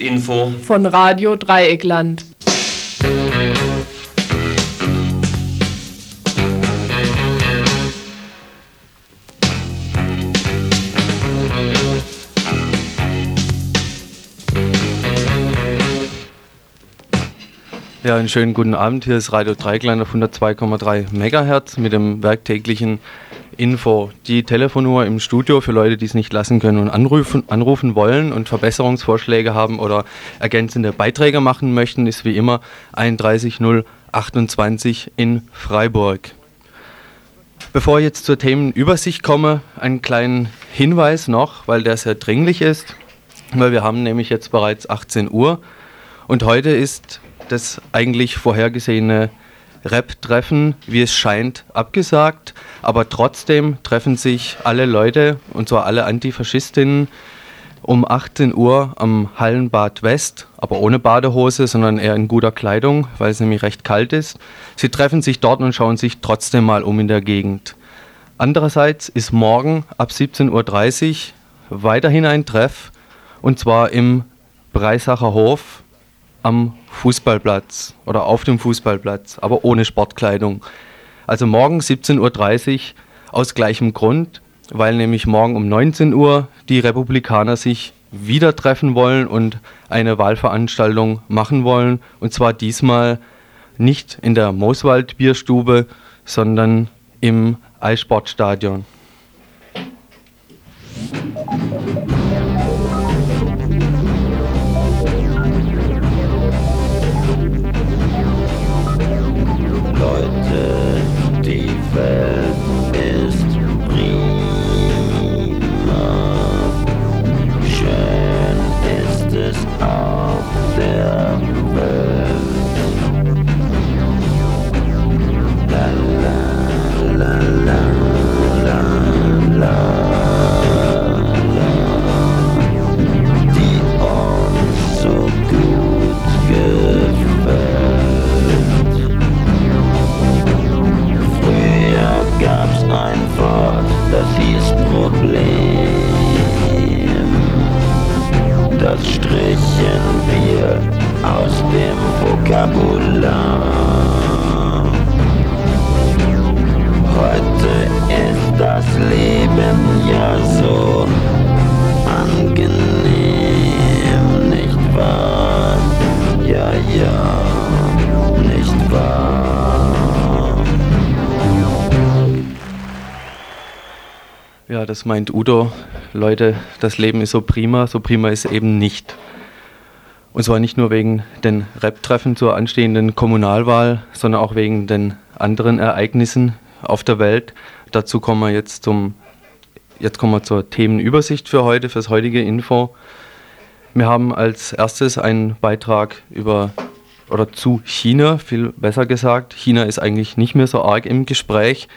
Tagesinfo von Radio Dreieckland. Ja, einen schönen guten Abend. Hier ist Radio Dreiklein auf 102,3 MHz mit dem werktäglichen Info. Die Telefonnummer im Studio für Leute, die es nicht lassen können und anrufen, anrufen wollen und Verbesserungsvorschläge haben oder ergänzende Beiträge machen möchten, ist wie immer 31028 in Freiburg. Bevor ich jetzt zur Themenübersicht komme, einen kleinen Hinweis noch, weil der sehr dringlich ist, weil wir haben nämlich jetzt bereits 18 Uhr und heute ist das eigentlich vorhergesehene Rap-Treffen, wie es scheint, abgesagt. Aber trotzdem treffen sich alle Leute, und zwar alle Antifaschistinnen, um 18 Uhr am Hallenbad West, aber ohne Badehose, sondern eher in guter Kleidung, weil es nämlich recht kalt ist. Sie treffen sich dort und schauen sich trotzdem mal um in der Gegend. Andererseits ist morgen ab 17.30 Uhr weiterhin ein Treff, und zwar im Breisacher Hof am Fußballplatz oder auf dem Fußballplatz, aber ohne Sportkleidung. Also morgen 17.30 Uhr aus gleichem Grund, weil nämlich morgen um 19 Uhr die Republikaner sich wieder treffen wollen und eine Wahlveranstaltung machen wollen. Und zwar diesmal nicht in der Mooswald Bierstube, sondern im Eissportstadion. Meint Udo, Leute, das Leben ist so prima, so prima ist eben nicht. Und zwar nicht nur wegen den Rap-Treffen zur anstehenden Kommunalwahl, sondern auch wegen den anderen Ereignissen auf der Welt. Dazu kommen wir jetzt zum jetzt kommen wir zur Themenübersicht für heute, fürs heutige Info. Wir haben als erstes einen Beitrag über oder zu China, viel besser gesagt. China ist eigentlich nicht mehr so arg im Gespräch,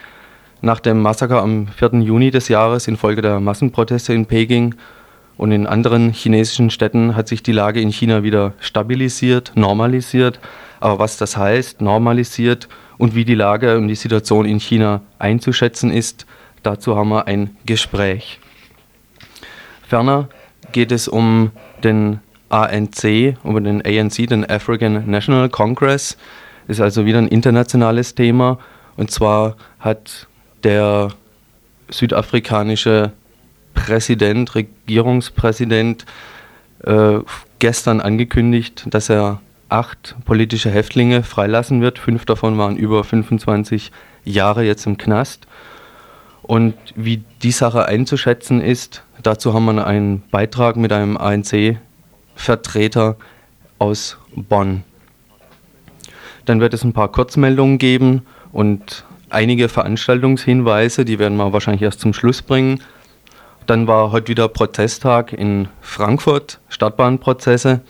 nach dem Massaker am 4. Juni des Jahres infolge der Massenproteste in Peking und in anderen chinesischen Städten hat sich die Lage in China wieder stabilisiert, normalisiert. Aber was das heißt, normalisiert und wie die Lage und die Situation in China einzuschätzen ist, dazu haben wir ein Gespräch. Ferner geht es um den ANC, um den ANC, den African National Congress. Ist also wieder ein internationales Thema. Und zwar hat der südafrikanische Präsident, Regierungspräsident, äh, gestern angekündigt, dass er acht politische Häftlinge freilassen wird. Fünf davon waren über 25 Jahre jetzt im Knast. Und wie die Sache einzuschätzen ist, dazu haben wir einen Beitrag mit einem ANC-Vertreter aus Bonn. Dann wird es ein paar Kurzmeldungen geben und einige Veranstaltungshinweise, die werden wir wahrscheinlich erst zum Schluss bringen. Dann war heute wieder Protesttag in Frankfurt, Stadtbahnprozesse.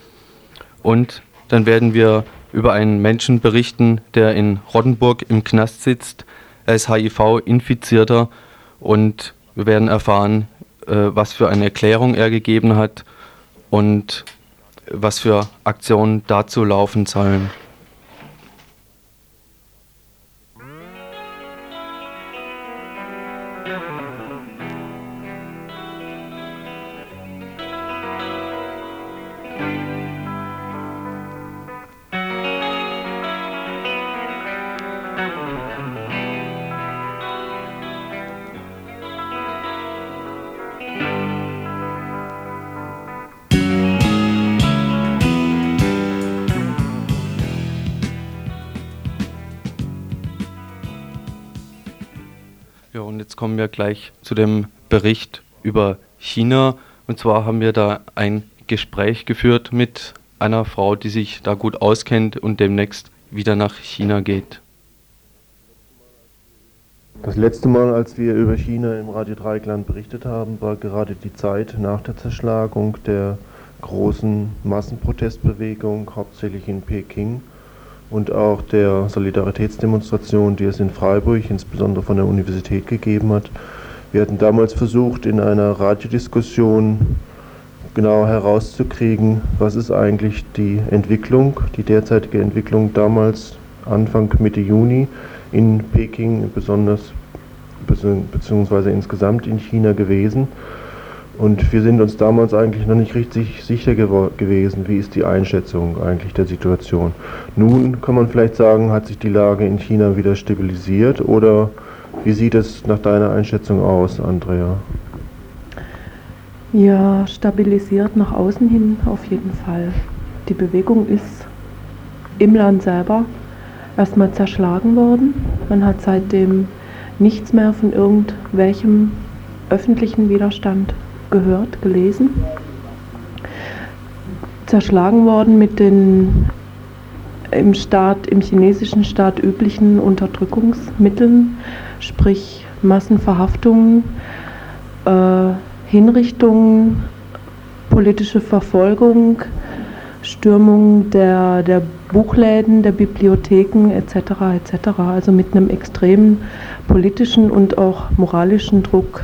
Und dann werden wir über einen Menschen berichten, der in Rottenburg im Knast sitzt. Er ist HIV-Infizierter und wir werden erfahren, äh, was für eine Erklärung er gegeben hat und was für Aktionen dazu laufen sollen. Kommen wir gleich zu dem Bericht über China. Und zwar haben wir da ein Gespräch geführt mit einer Frau, die sich da gut auskennt und demnächst wieder nach China geht. Das letzte Mal, als wir über China im Radio Dreieckland berichtet haben, war gerade die Zeit nach der Zerschlagung der großen Massenprotestbewegung, hauptsächlich in Peking, und auch der Solidaritätsdemonstration, die es in Freiburg, insbesondere von der Universität, gegeben hat. Wir hatten damals versucht, in einer Radiodiskussion genau herauszukriegen, was ist eigentlich die Entwicklung, die derzeitige Entwicklung damals Anfang Mitte Juni in Peking, besonders beziehungsweise insgesamt in China gewesen. Und wir sind uns damals eigentlich noch nicht richtig sicher gewesen, wie ist die Einschätzung eigentlich der Situation. Nun kann man vielleicht sagen, hat sich die Lage in China wieder stabilisiert oder wie sieht es nach deiner Einschätzung aus, Andrea? Ja, stabilisiert nach außen hin auf jeden Fall. Die Bewegung ist im Land selber erstmal zerschlagen worden. Man hat seitdem nichts mehr von irgendwelchem öffentlichen Widerstand gehört, gelesen. Zerschlagen worden mit den im Staat, im chinesischen Staat üblichen Unterdrückungsmitteln, sprich Massenverhaftungen, äh, Hinrichtungen, politische Verfolgung, Stürmung der, der Buchläden, der Bibliotheken etc. etc. Also mit einem extremen politischen und auch moralischen Druck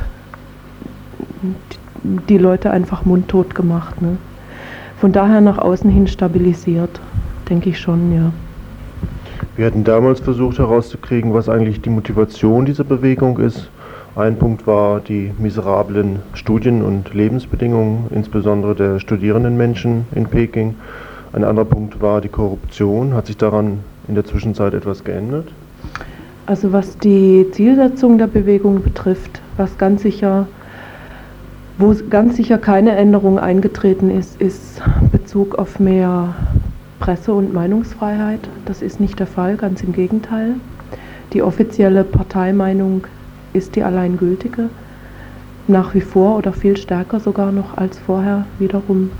die Leute einfach mundtot gemacht. Ne? Von daher nach außen hin stabilisiert, denke ich schon, ja. Wir hatten damals versucht herauszukriegen, was eigentlich die Motivation dieser Bewegung ist. Ein Punkt war die miserablen Studien- und Lebensbedingungen, insbesondere der studierenden Menschen in Peking. Ein anderer Punkt war die Korruption. Hat sich daran in der Zwischenzeit etwas geändert? Also was die Zielsetzung der Bewegung betrifft, was ganz sicher wo ganz sicher keine Änderung eingetreten ist, ist Bezug auf mehr Presse- und Meinungsfreiheit. Das ist nicht der Fall, ganz im Gegenteil. Die offizielle Parteimeinung ist die alleingültige, nach wie vor oder viel stärker sogar noch als vorher wiederum.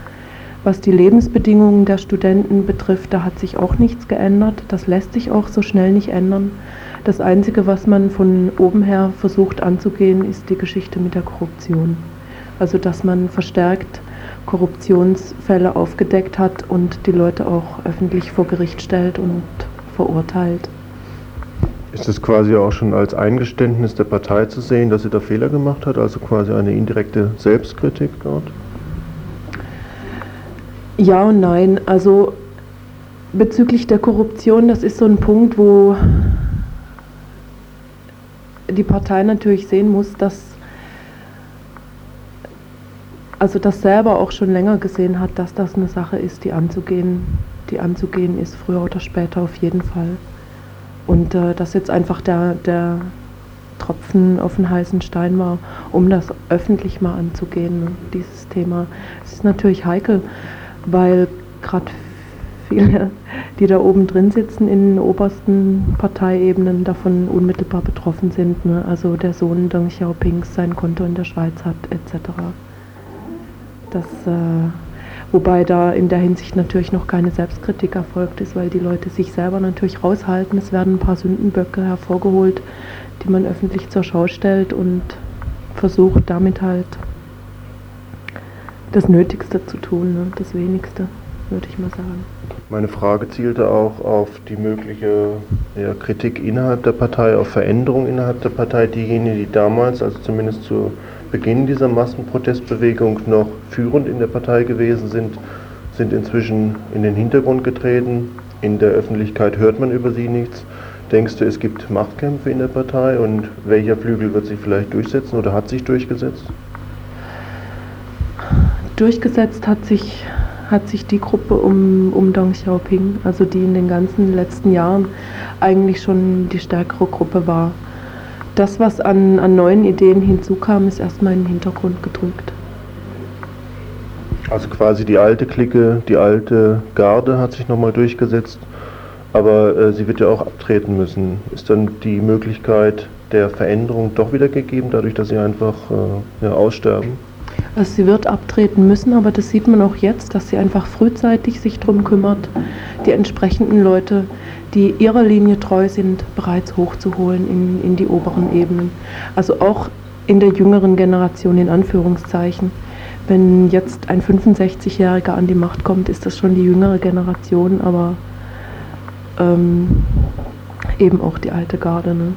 Was die Lebensbedingungen der Studenten betrifft, da hat sich auch nichts geändert. Das lässt sich auch so schnell nicht ändern. Das Einzige, was man von oben her versucht anzugehen, ist die Geschichte mit der Korruption also dass man verstärkt Korruptionsfälle aufgedeckt hat und die Leute auch öffentlich vor Gericht stellt und verurteilt. Ist es quasi auch schon als Eingeständnis der Partei zu sehen, dass sie da Fehler gemacht hat, also quasi eine indirekte Selbstkritik dort? Ja und nein. Also bezüglich der Korruption, das ist so ein Punkt, wo die Partei natürlich sehen muss, dass also das selber auch schon länger gesehen hat, dass das eine Sache ist, die anzugehen, die anzugehen ist, früher oder später auf jeden Fall. Und äh, das jetzt einfach der, der Tropfen auf den heißen Stein war, um das öffentlich mal anzugehen, dieses Thema. Es ist natürlich heikel, weil gerade viele, die da oben drin sitzen in den obersten Parteiebenen, davon unmittelbar betroffen sind. Ne? Also der Sohn Deng Xiaopings sein Konto in der Schweiz hat, etc. Das, äh, wobei da in der Hinsicht natürlich noch keine Selbstkritik erfolgt ist, weil die Leute sich selber natürlich raushalten. Es werden ein paar Sündenböcke hervorgeholt, die man öffentlich zur Schau stellt und versucht damit halt das Nötigste zu tun, ne? das Wenigste, würde ich mal sagen. Meine Frage zielte auch auf die mögliche ja, Kritik innerhalb der Partei, auf Veränderungen innerhalb der Partei. Diejenigen, die damals, also zumindest zu Beginn dieser Massenprotestbewegung noch führend in der Partei gewesen sind, sind inzwischen in den Hintergrund getreten. In der Öffentlichkeit hört man über sie nichts. Denkst du, es gibt Machtkämpfe in der Partei und welcher Flügel wird sich vielleicht durchsetzen oder hat sich durchgesetzt? Durchgesetzt hat sich, hat sich die Gruppe um, um Deng Xiaoping, also die in den ganzen letzten Jahren eigentlich schon die stärkere Gruppe war das, was an, an neuen Ideen hinzukam, ist erstmal in den Hintergrund gedrückt. Also quasi die alte Clique, die alte Garde hat sich nochmal durchgesetzt, aber äh, sie wird ja auch abtreten müssen. Ist dann die Möglichkeit, der Veränderung doch wieder gegeben, dadurch, dass sie einfach äh, ja, aussterben? Also sie wird abtreten müssen, aber das sieht man auch jetzt, dass sie einfach frühzeitig sich darum kümmert, die entsprechenden Leute, die ihrer Linie treu sind, bereits hochzuholen in, in die oberen Ebenen. Also auch in der jüngeren Generation in Anführungszeichen. Wenn jetzt ein 65-Jähriger an die Macht kommt, ist das schon die jüngere Generation, aber ähm, eben auch die alte Garde. Ne?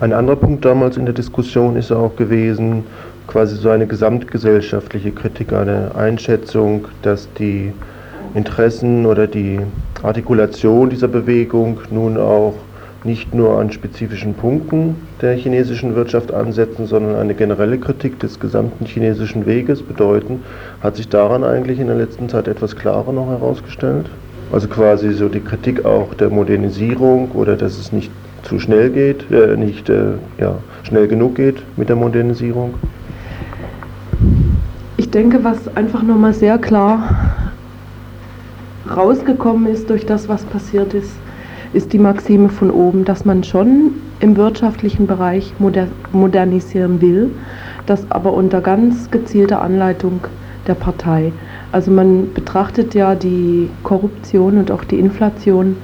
Ein anderer Punkt damals in der Diskussion ist auch gewesen, quasi so eine gesamtgesellschaftliche Kritik, eine Einschätzung, dass die Interessen oder die Artikulation dieser Bewegung nun auch nicht nur an spezifischen Punkten der chinesischen Wirtschaft ansetzen, sondern eine generelle Kritik des gesamten chinesischen Weges bedeuten. Hat sich daran eigentlich in der letzten Zeit etwas klarer noch herausgestellt? Also quasi so die Kritik auch der Modernisierung oder dass es nicht zu schnell geht, äh, nicht äh, ja, schnell genug geht mit der Modernisierung? Ich denke, was einfach nochmal sehr klar rausgekommen ist durch das, was passiert ist, ist die Maxime von oben, dass man schon im wirtschaftlichen Bereich moder modernisieren will, das aber unter ganz gezielter Anleitung der Partei. Also man betrachtet ja die Korruption und auch die Inflation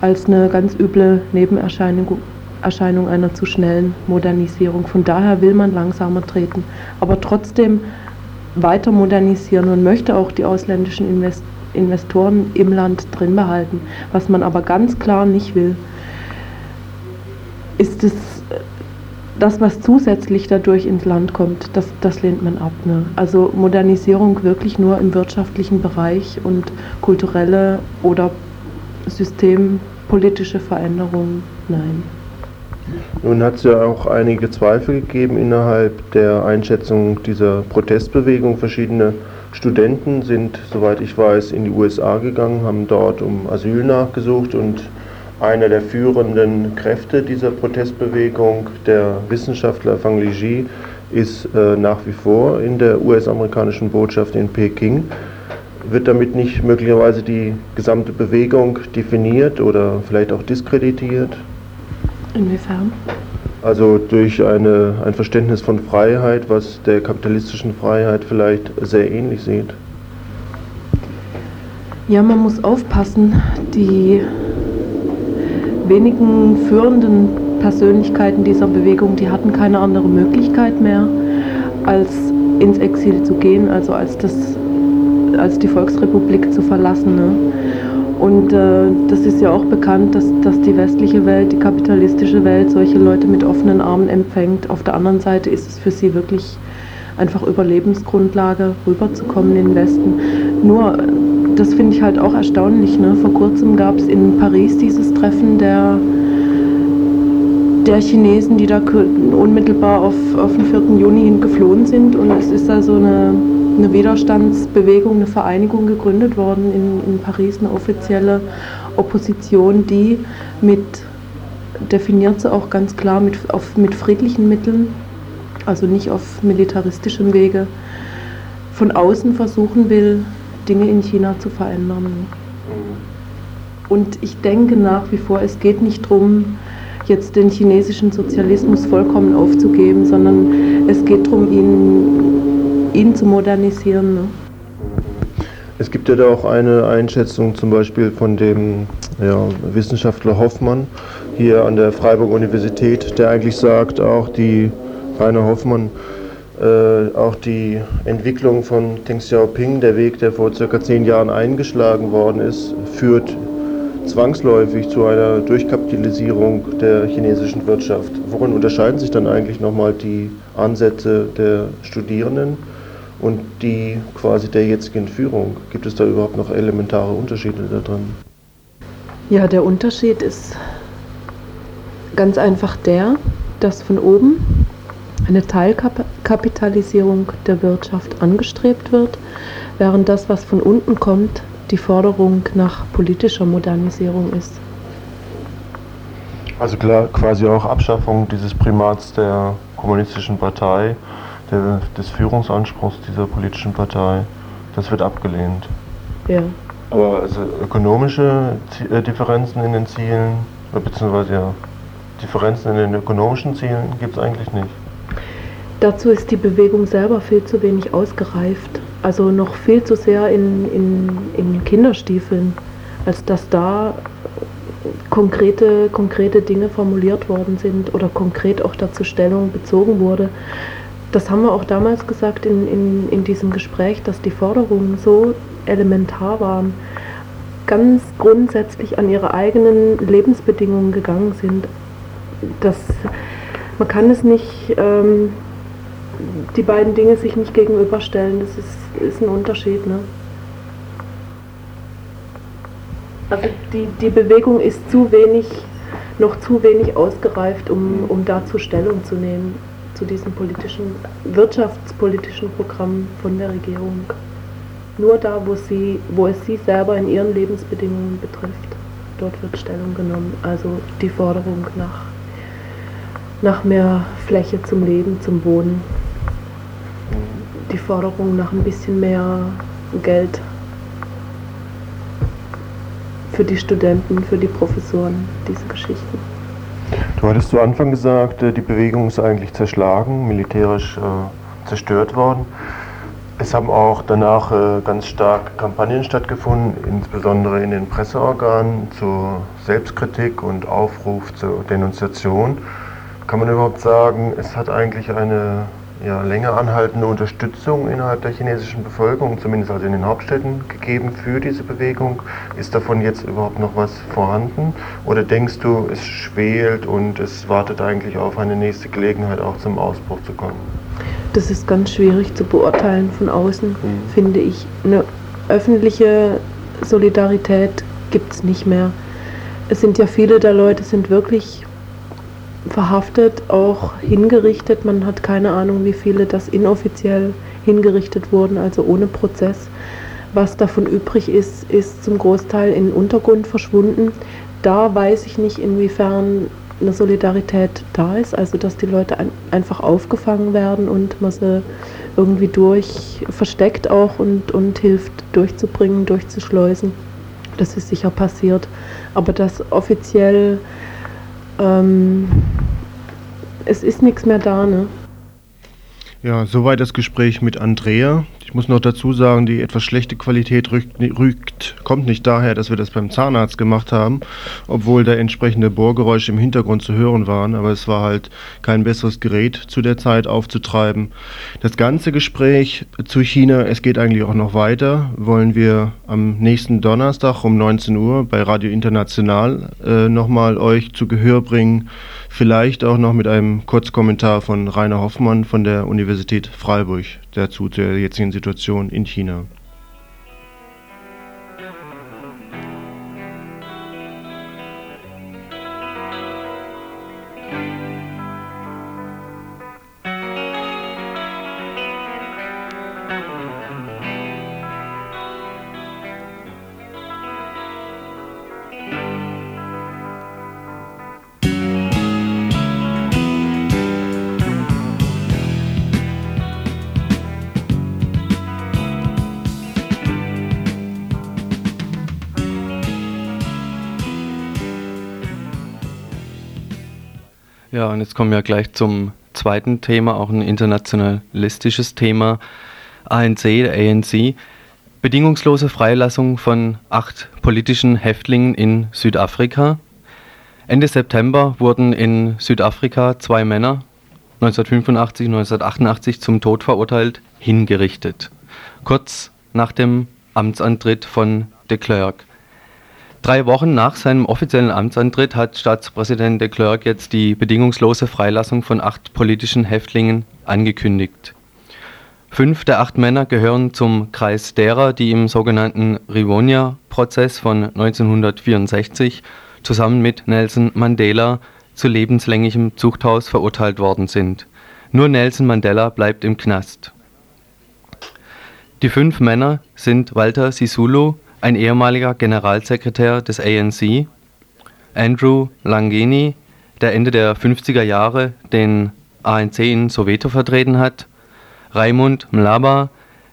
als eine ganz üble Nebenerscheinung Erscheinung einer zu schnellen Modernisierung. Von daher will man langsamer treten, aber trotzdem weiter modernisieren und möchte auch die ausländischen Invest Investoren im Land drin behalten. Was man aber ganz klar nicht will, ist es, das, was zusätzlich dadurch ins Land kommt, das, das lehnt man ab. Ne? Also Modernisierung wirklich nur im wirtschaftlichen Bereich und kulturelle oder systempolitische Veränderungen, nein. Nun hat es ja auch einige Zweifel gegeben innerhalb der Einschätzung dieser Protestbewegung. Verschiedene Studenten sind, soweit ich weiß, in die USA gegangen, haben dort um Asyl nachgesucht und einer der führenden Kräfte dieser Protestbewegung, der Wissenschaftler Fang Liji, ist äh, nach wie vor in der US-amerikanischen Botschaft in Peking. Wird damit nicht möglicherweise die gesamte Bewegung definiert oder vielleicht auch diskreditiert? Inwiefern? Also durch eine, ein Verständnis von Freiheit, was der kapitalistischen Freiheit vielleicht sehr ähnlich sieht. Ja, man muss aufpassen. Die wenigen führenden Persönlichkeiten dieser Bewegung, die hatten keine andere Möglichkeit mehr, als ins Exil zu gehen, also als, das, als die Volksrepublik zu verlassen. Ne? Und äh, das ist ja auch bekannt, dass, dass die westliche Welt, die kapitalistische Welt solche Leute mit offenen Armen empfängt. Auf der anderen Seite ist es für sie wirklich einfach Überlebensgrundlage, rüberzukommen in den Westen. Nur, das finde ich halt auch erstaunlich. Ne? Vor kurzem gab es in Paris dieses Treffen der, der Chinesen, die da unmittelbar auf, auf den 4. Juni hin geflohen sind. Und es ist da so eine eine Widerstandsbewegung, eine Vereinigung gegründet worden in, in Paris, eine offizielle Opposition, die mit, definiert sie auch ganz klar, mit, auf, mit friedlichen Mitteln, also nicht auf militaristischem Wege, von außen versuchen will, Dinge in China zu verändern. Und ich denke nach wie vor, es geht nicht darum, jetzt den chinesischen Sozialismus vollkommen aufzugeben, sondern es geht darum, ihn ihn zu modernisieren. Ne? Es gibt ja da auch eine Einschätzung zum Beispiel von dem ja, Wissenschaftler Hoffmann hier an der Freiburg Universität, der eigentlich sagt, auch die Rainer Hoffmann, äh, auch die Entwicklung von Deng Xiaoping, der Weg, der vor circa zehn Jahren eingeschlagen worden ist, führt zwangsläufig zu einer Durchkapitalisierung der chinesischen Wirtschaft. Worin unterscheiden sich dann eigentlich nochmal die Ansätze der Studierenden? Und die quasi der jetzigen Führung? Gibt es da überhaupt noch elementare Unterschiede da drin? Ja, der Unterschied ist ganz einfach der, dass von oben eine Teilkapitalisierung der Wirtschaft angestrebt wird, während das, was von unten kommt, die Forderung nach politischer Modernisierung ist. Also klar, quasi auch Abschaffung dieses Primats der kommunistischen Partei des Führungsanspruchs dieser politischen Partei, das wird abgelehnt. Ja. Aber also ökonomische äh, Differenzen in den Zielen, beziehungsweise ja, Differenzen in den ökonomischen Zielen gibt es eigentlich nicht. Dazu ist die Bewegung selber viel zu wenig ausgereift. Also noch viel zu sehr in, in, in Kinderstiefeln, als dass da konkrete, konkrete Dinge formuliert worden sind oder konkret auch dazu Stellung bezogen wurde. Das haben wir auch damals gesagt in, in, in diesem Gespräch, dass die Forderungen so elementar waren, ganz grundsätzlich an ihre eigenen Lebensbedingungen gegangen sind. Das, man kann es nicht, ähm, die beiden Dinge sich nicht gegenüberstellen, das ist, ist ein Unterschied. Ne? Also die, die Bewegung ist zu wenig, noch zu wenig ausgereift, um, um dazu Stellung zu nehmen, zu diesem politischen, wirtschaftspolitischen Programm von der Regierung. Nur da, wo, sie, wo es sie selber in ihren Lebensbedingungen betrifft, dort wird Stellung genommen. Also die Forderung nach, nach mehr Fläche zum Leben, zum Wohnen. Die Forderung nach ein bisschen mehr Geld für die Studenten, für die Professoren, diese Geschichten. Du hattest zu Anfang gesagt, äh, die Bewegung ist eigentlich zerschlagen, militärisch äh, zerstört worden. Es haben auch danach äh, ganz stark Kampagnen stattgefunden, insbesondere in den Presseorganen zur Selbstkritik und Aufruf zur Denunziation. Kann man überhaupt sagen, es hat eigentlich eine ja, länger anhaltende Unterstützung innerhalb der chinesischen Bevölkerung, zumindest also in den Hauptstädten, gegeben für diese Bewegung? Ist davon jetzt überhaupt noch was vorhanden? Oder denkst du, es schwelt und es wartet eigentlich auf eine nächste Gelegenheit, auch zum Ausbruch zu kommen? Das ist ganz schwierig zu beurteilen von außen, mhm. finde ich. Eine öffentliche Solidarität gibt es nicht mehr. Es sind ja viele der Leute sind wirklich verhaftet, auch hingerichtet. Man hat keine Ahnung, wie viele das inoffiziell hingerichtet wurden, also ohne Prozess. Was davon übrig ist, ist zum Großteil in den Untergrund verschwunden. Da weiß ich nicht, inwiefern eine Solidarität da ist, also dass die Leute ein, einfach aufgefangen werden und man sie irgendwie durch versteckt auch und, und hilft durchzubringen, durchzuschleusen. Das ist sicher passiert. Aber dass offiziell ähm, es ist nichts mehr da, ne? Ja, soweit das Gespräch mit Andrea. Ich muss noch dazu sagen, die etwas schlechte Qualität rückt, rückt, kommt nicht daher, dass wir das beim Zahnarzt gemacht haben, obwohl da entsprechende Bohrgeräusche im Hintergrund zu hören waren, aber es war halt kein besseres Gerät zu der Zeit aufzutreiben. Das ganze Gespräch zu China, es geht eigentlich auch noch weiter, wollen wir am nächsten Donnerstag um 19 Uhr bei Radio International äh, nochmal euch zu Gehör bringen. Vielleicht auch noch mit einem Kurzkommentar von Rainer Hoffmann von der Universität Freiburg dazu zur jetzigen Situation in China. Jetzt kommen wir gleich zum zweiten Thema, auch ein internationalistisches Thema. ANC, der ANC, bedingungslose Freilassung von acht politischen Häftlingen in Südafrika. Ende September wurden in Südafrika zwei Männer, 1985, 1988, zum Tod verurteilt, hingerichtet. Kurz nach dem Amtsantritt von de Klerk. Drei Wochen nach seinem offiziellen Amtsantritt hat Staatspräsident de Klerk jetzt die bedingungslose Freilassung von acht politischen Häftlingen angekündigt. Fünf der acht Männer gehören zum Kreis derer, die im sogenannten Rivonia-Prozess von 1964 zusammen mit Nelson Mandela zu lebenslänglichem Zuchthaus verurteilt worden sind. Nur Nelson Mandela bleibt im Knast. Die fünf Männer sind Walter Sisulu, ein ehemaliger Generalsekretär des ANC, Andrew Langeni, der Ende der 50er Jahre den ANC in Soweto vertreten hat, Raimund Mlaba,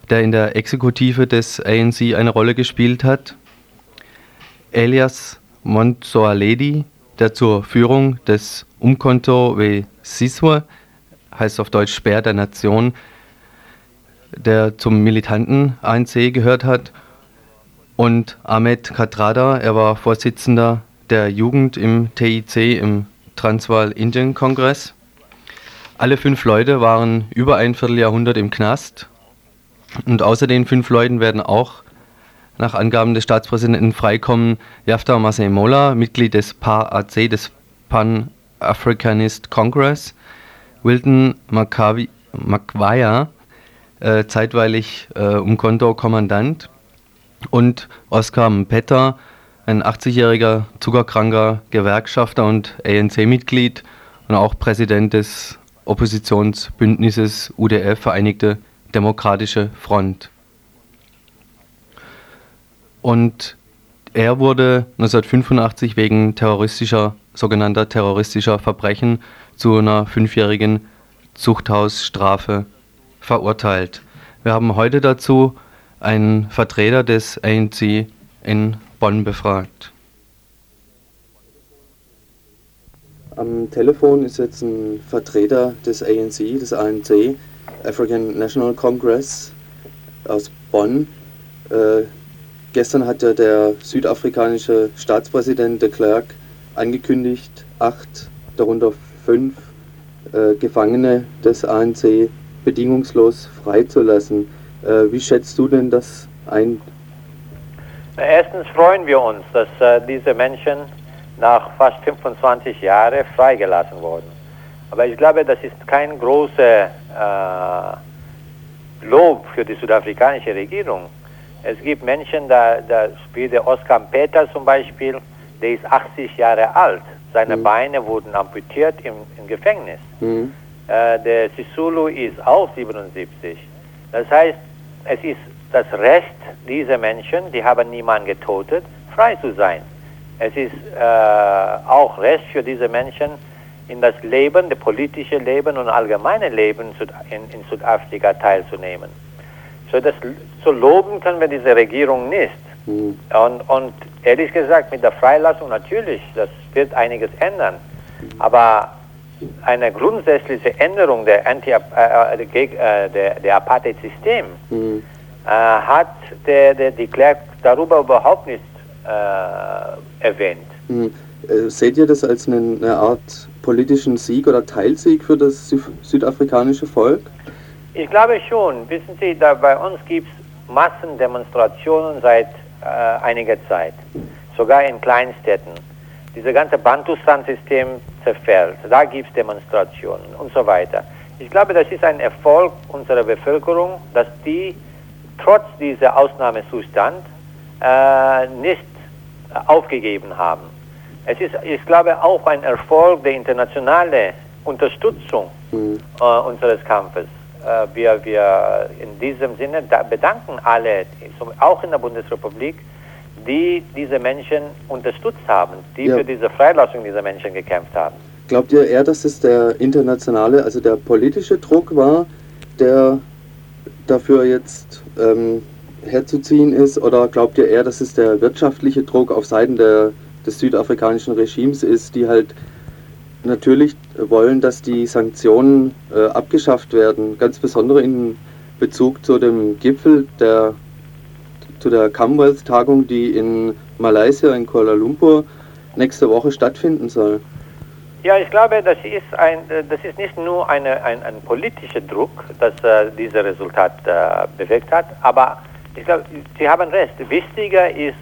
der in der Exekutive des ANC eine Rolle gespielt hat, Elias Montsoaledi, der zur Führung des Umkonto wie Siswa, heißt auf Deutsch Speer der Nation, der zum militanten ANC gehört hat. Und Ahmed Katrada, er war Vorsitzender der Jugend im TIC, im Transvaal Indian Kongress. Alle fünf Leute waren über ein Vierteljahrhundert im Knast. Und außer den fünf Leuten werden auch nach Angaben des Staatspräsidenten freikommen Yafta Mola, Mitglied des PAAC, des Pan-Africanist Congress, Wilton Makwaya, äh, zeitweilig äh, Umkonto-Kommandant und Oskar Mpetta, ein 80-jähriger zuckerkranker Gewerkschafter und ANC-Mitglied und auch Präsident des Oppositionsbündnisses UDF, Vereinigte Demokratische Front. Und er wurde 1985 wegen terroristischer, sogenannter terroristischer Verbrechen zu einer fünfjährigen Zuchthausstrafe verurteilt. Wir haben heute dazu einen Vertreter des ANC in Bonn befragt. Am Telefon ist jetzt ein Vertreter des ANC, des ANC, African National Congress aus Bonn. Äh, gestern hatte der südafrikanische Staatspräsident de Klerk angekündigt, acht, darunter fünf äh, Gefangene des ANC bedingungslos freizulassen. Äh, wie schätzt du denn das ein? Erstens freuen wir uns, dass äh, diese Menschen nach fast 25 Jahren freigelassen wurden. Aber ich glaube, das ist kein großer äh, Lob für die südafrikanische Regierung. Es gibt Menschen, da, da wie der Oskar Peter zum Beispiel, der ist 80 Jahre alt. Seine mhm. Beine wurden amputiert im, im Gefängnis. Mhm. Äh, der Sisulu ist auch 77. Das heißt, es ist das Recht dieser Menschen, die haben niemanden getötet, frei zu sein. Es ist äh, auch Recht für diese Menschen, in das Leben, das politische Leben und allgemeine Leben in, in Südafrika teilzunehmen. So das zu loben können wir diese Regierung nicht. Mhm. Und, und ehrlich gesagt, mit der Freilassung natürlich, das wird einiges ändern. Aber eine grundsätzliche Änderung der, Anti äh, äh, der, der Apartheid-System mhm. äh, hat der, der de Klerk darüber überhaupt nicht äh, erwähnt. Mhm. Äh, seht ihr das als eine, eine, Art politischen Sieg oder Teilsieg für das Sü südafrikanische Volk? Ich glaube schon. Wissen Sie, da bei uns gibt es Massendemonstrationen seit äh, einiger Zeit, sogar in Kleinstädten. Dieses ganze Bantustan-System zerfällt. Da gibt es Demonstrationen und so weiter. Ich glaube, das ist ein Erfolg unserer Bevölkerung, dass die trotz dieser Ausnahmezustand äh, nicht aufgegeben haben. Es ist, ich glaube, auch ein Erfolg der internationalen Unterstützung mhm. äh, unseres Kampfes. Äh, wir, wir in diesem Sinne bedanken alle, auch in der Bundesrepublik, die diese Menschen unterstützt haben, die ja. für diese Freilassung dieser Menschen gekämpft haben. Glaubt ihr eher, dass es der internationale, also der politische Druck war, der dafür jetzt ähm, herzuziehen ist, oder glaubt ihr eher, dass es der wirtschaftliche Druck auf Seiten der, des südafrikanischen Regimes ist, die halt natürlich wollen, dass die Sanktionen äh, abgeschafft werden, ganz besonders in Bezug zu dem Gipfel der zu der Commonwealth-Tagung, die in Malaysia, in Kuala Lumpur, nächste Woche stattfinden soll. Ja, ich glaube, das ist, ein, das ist nicht nur eine, ein, ein politischer Druck, das äh, dieses Resultat äh, bewirkt hat, aber ich glaube, Sie haben recht. Wichtiger ist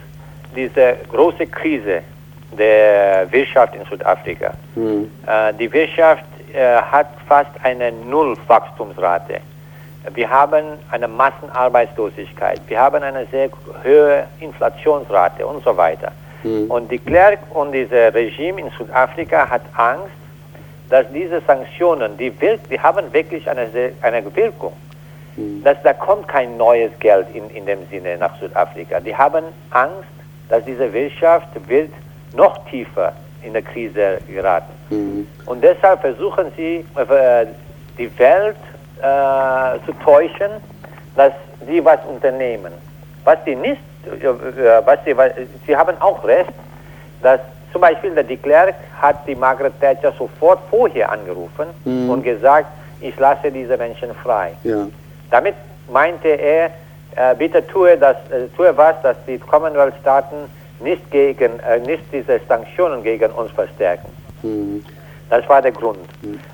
diese große Krise der Wirtschaft in Südafrika. Mhm. Äh, die Wirtschaft äh, hat fast eine Nullwachstumsrate. Wir haben eine Massenarbeitslosigkeit, wir haben eine sehr hohe Inflationsrate und so weiter. Mhm. Und die Klerk und dieses Regime in Südafrika hat Angst, dass diese Sanktionen, die, wirk die haben wirklich eine, eine Wirkung. Mhm. Dass da kommt kein neues Geld in, in dem Sinne nach Südafrika. Die haben Angst, dass diese Wirtschaft wird noch tiefer in der Krise geraten. Mhm. Und deshalb versuchen sie, äh, die Welt äh, zu täuschen, dass sie was unternehmen. Was sie nicht, äh, was sie, sie haben auch recht, dass zum Beispiel der de Klerk hat die Margaret Thatcher sofort vorher angerufen Mhm. und gesagt, ich lasse diese Menschen frei. Ja. Damit meinte er, äh, bitte tue, das, äh, tue was, dass die Commonwealth-Staaten nicht, gegen, äh, nicht diese Sanktionen gegen uns verstärken. Mhm. Das war der Grund.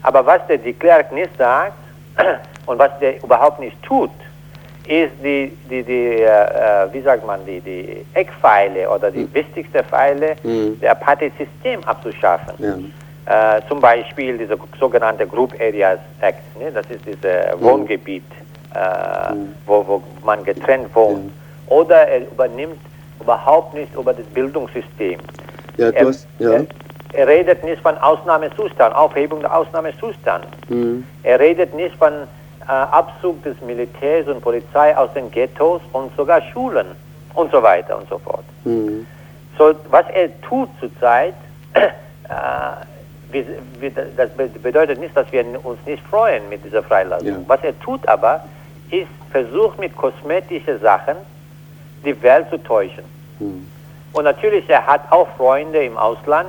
Aber was der de Klerk nicht sagt und was der überhaupt nicht tut, ist die, die, die äh, äh, wie sagt man, die, die Eckpfeile oder die wichtigste Pfeile Mhm. der Apartheid-System abzuschaffen. Ja. Äh, zum Beispiel diese sogenannte Group Areas Act, ne? das ist dieses Wohngebiet, äh, wo, wo man getrennt wohnt. Oder er übernimmt überhaupt nicht über das Bildungssystem. Ja, du hast, ja. er, er redet nicht von Ausnahmezustand, Aufhebung der Ausnahmezustand. Mhm. Er redet nicht von äh, Abzug des Militärs und Polizei aus den Ghettos und sogar Schulen und so weiter und so fort. Mhm. So, was er tut zurzeit, äh, wir, wir, das be- bedeutet nicht, dass wir uns nicht freuen mit dieser Freilassung. Ja. Was er tut aber, ist versucht mit kosmetischen Sachen die Welt zu täuschen. Mhm. Und natürlich, er hat auch Freunde im Ausland,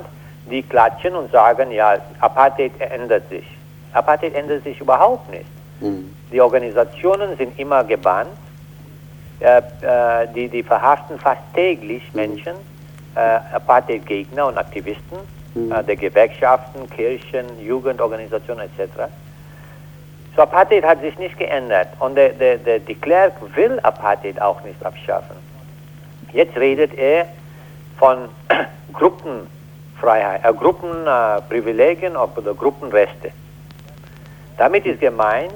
die klatschen und sagen, ja, Apartheid ändert sich. Apartheid ändert sich überhaupt nicht. Mhm. Die Organisationen sind immer gebannt. Äh, äh, die, die verhaften fast täglich Menschen, äh, Apartheid-Gegner und Aktivisten Mhm. äh, der Gewerkschaften, Kirchen, Jugendorganisationen etc. So Apartheid hat sich nicht geändert und der, der, der de Klerk will Apartheid auch nicht abschaffen. Jetzt redet er von Gruppenfreiheit, äh, Gruppenprivilegien oder Gruppenrechte. Damit ist gemeint,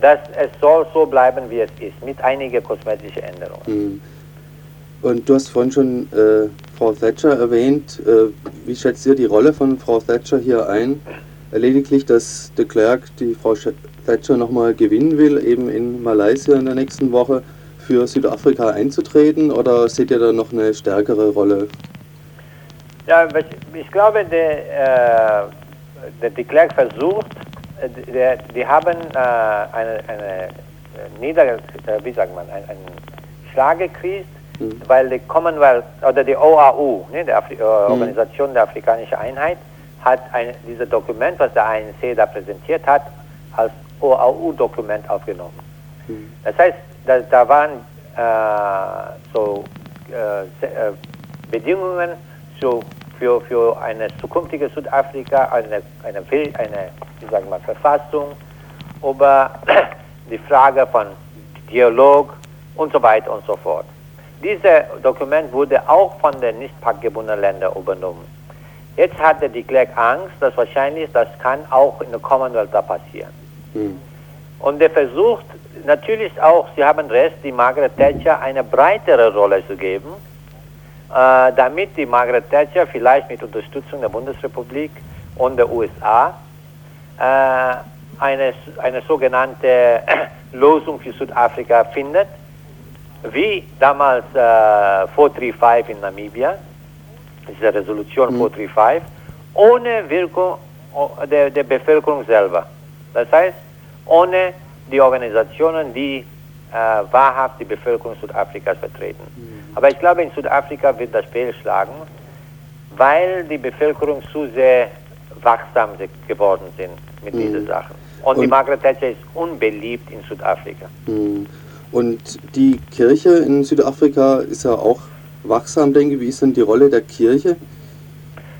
dass es soll so bleiben, wie es ist, mit einigen kosmetischen Änderungen. Mhm. Und du hast vorhin schon äh, Frau Thatcher erwähnt. Äh, wie schätzt ihr die Rolle von Frau Thatcher hier ein? Lediglich, dass de Klerk die Frau Thatcher nochmal gewinnen will, eben in Malaysia in der nächsten Woche für Südafrika einzutreten? Oder seht ihr da noch eine stärkere Rolle? Ja, ich glaube, der, äh, de Klerk versucht, der, die haben äh, eine, eine äh, Nieder, äh, wie sagt man, einen, einen Schlag gekriegt, Mhm. weil die Commonwealth oder die OAU, ne, die Afri äh, Organisation der Afrikanischen Einheit, hat ein, dieses Dokument, was der ANC da präsentiert hat, als OAU-Dokument aufgenommen. Mhm. Das heißt, da, da waren äh, so Bedingungen so für, für eine zukünftige Südafrika, eine, eine, eine wie sagen wir, Verfassung, über die Frage von Dialog und so weiter und so fort. Dieses Dokument wurde auch von den nicht paktgebundenen Ländern übernommen. Jetzt hat der de Klerk Angst, dass wahrscheinlich das kann auch in der Commonwealth da passieren. Mhm. Und er versucht natürlich auch, Sie haben recht, die Margaret Thatcher eine breitere Rolle zu geben, damit die Margaret Thatcher vielleicht mit Unterstützung der Bundesrepublik und der USA äh, eine, eine sogenannte Lösung für Südafrika findet, wie damals äh, 435 in Namibia, diese Resolution 435, ohne Wirkung der, der Bevölkerung selber. Das heißt, ohne die Organisationen, die äh, wahrhaft die Bevölkerung Südafrikas vertreten. Aber ich glaube, in Südafrika wird das fehlschlagen, weil die Bevölkerung zu sehr wachsam geworden sind mit Mhm. diesen Sachen. Und, die Und- Margaret Thatcher ist unbeliebt in Südafrika. Mhm. Und die Kirche in Südafrika ist ja auch wachsam, denke ich. Wie ist denn die Rolle der Kirche?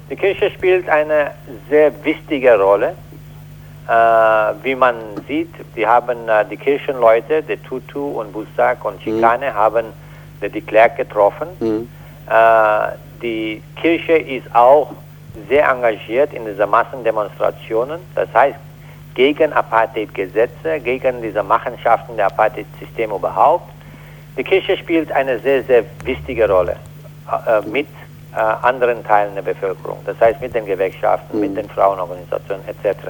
Die Kirche spielt eine sehr wichtige Rolle. Äh, wie man sieht, die haben äh, die Kirchenleute, die Tutu und Busak und Chicane, haben den de Klerk getroffen. Mhm. Äh, die Kirche ist auch sehr engagiert in diese Massendemonstrationen. Das heißt, gegen Apartheid-Gesetze, gegen diese Machenschaften der Apartheid-System überhaupt. Die Kirche spielt eine sehr, sehr wichtige Rolle äh, mit äh, anderen Teilen der Bevölkerung. Das heißt, mit den Gewerkschaften, mit den Frauenorganisationen etc.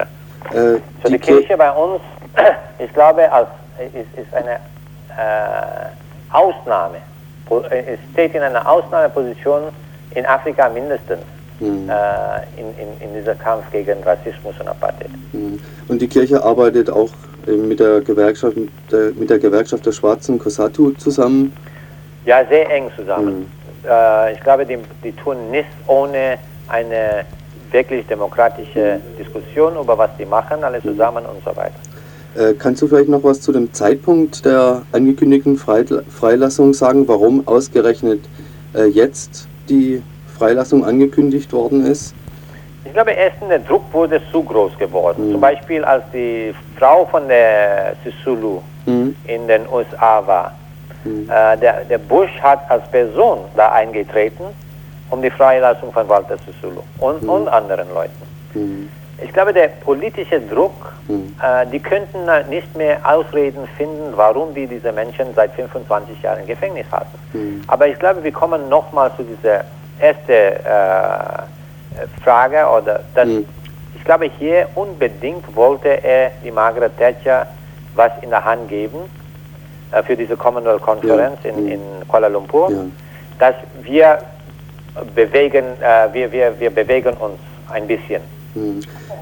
Äh, So die, die Kir- Kirche bei uns, ich glaube, als, ist, ist eine äh, Ausnahme. Äh, Es steht in einer Ausnahmeposition in Afrika mindestens Mhm. äh, in, in, in dieser Kampf gegen Rassismus und Apartheid. Mhm. Und die Kirche arbeitet auch äh, mit der Gewerkschaft, mit der, mit der Gewerkschaft der Schwarzen Kosatu zusammen. Ja, sehr eng zusammen. Äh, ich glaube, die, die tun nichts ohne eine wirklich demokratische Diskussion über was die machen, alle zusammen und so weiter. Äh, kannst du vielleicht noch was zu dem Zeitpunkt der angekündigten Freilassung sagen, warum ausgerechnet äh, jetzt die Freilassung angekündigt worden ist? Ich glaube, erstens, der Druck wurde zu groß geworden. Mhm. Zum Beispiel, als die Frau von der Sisulu mhm. in den USA war. Mhm. Äh, der, der Bush hat als Person da eingetreten, um die Freilassung von Walter Sisulu und, mhm. und anderen Leuten. Ich glaube, der politische Druck, mhm. äh, die könnten nicht mehr Ausreden finden, warum die diese Menschen seit 25 Jahren im Gefängnis hatten. Mhm. Aber ich glaube, wir kommen nochmal zu dieser ersten äh, Frage. Oder dass, mhm. Ich glaube, hier unbedingt wollte er die Margaret Thatcher was in der Hand geben äh, für diese Commonwealth-Konferenz ja. in, in, Kuala Lumpur, ja. dass wir bewegen, äh, wir, wir, wir bewegen uns ein bisschen.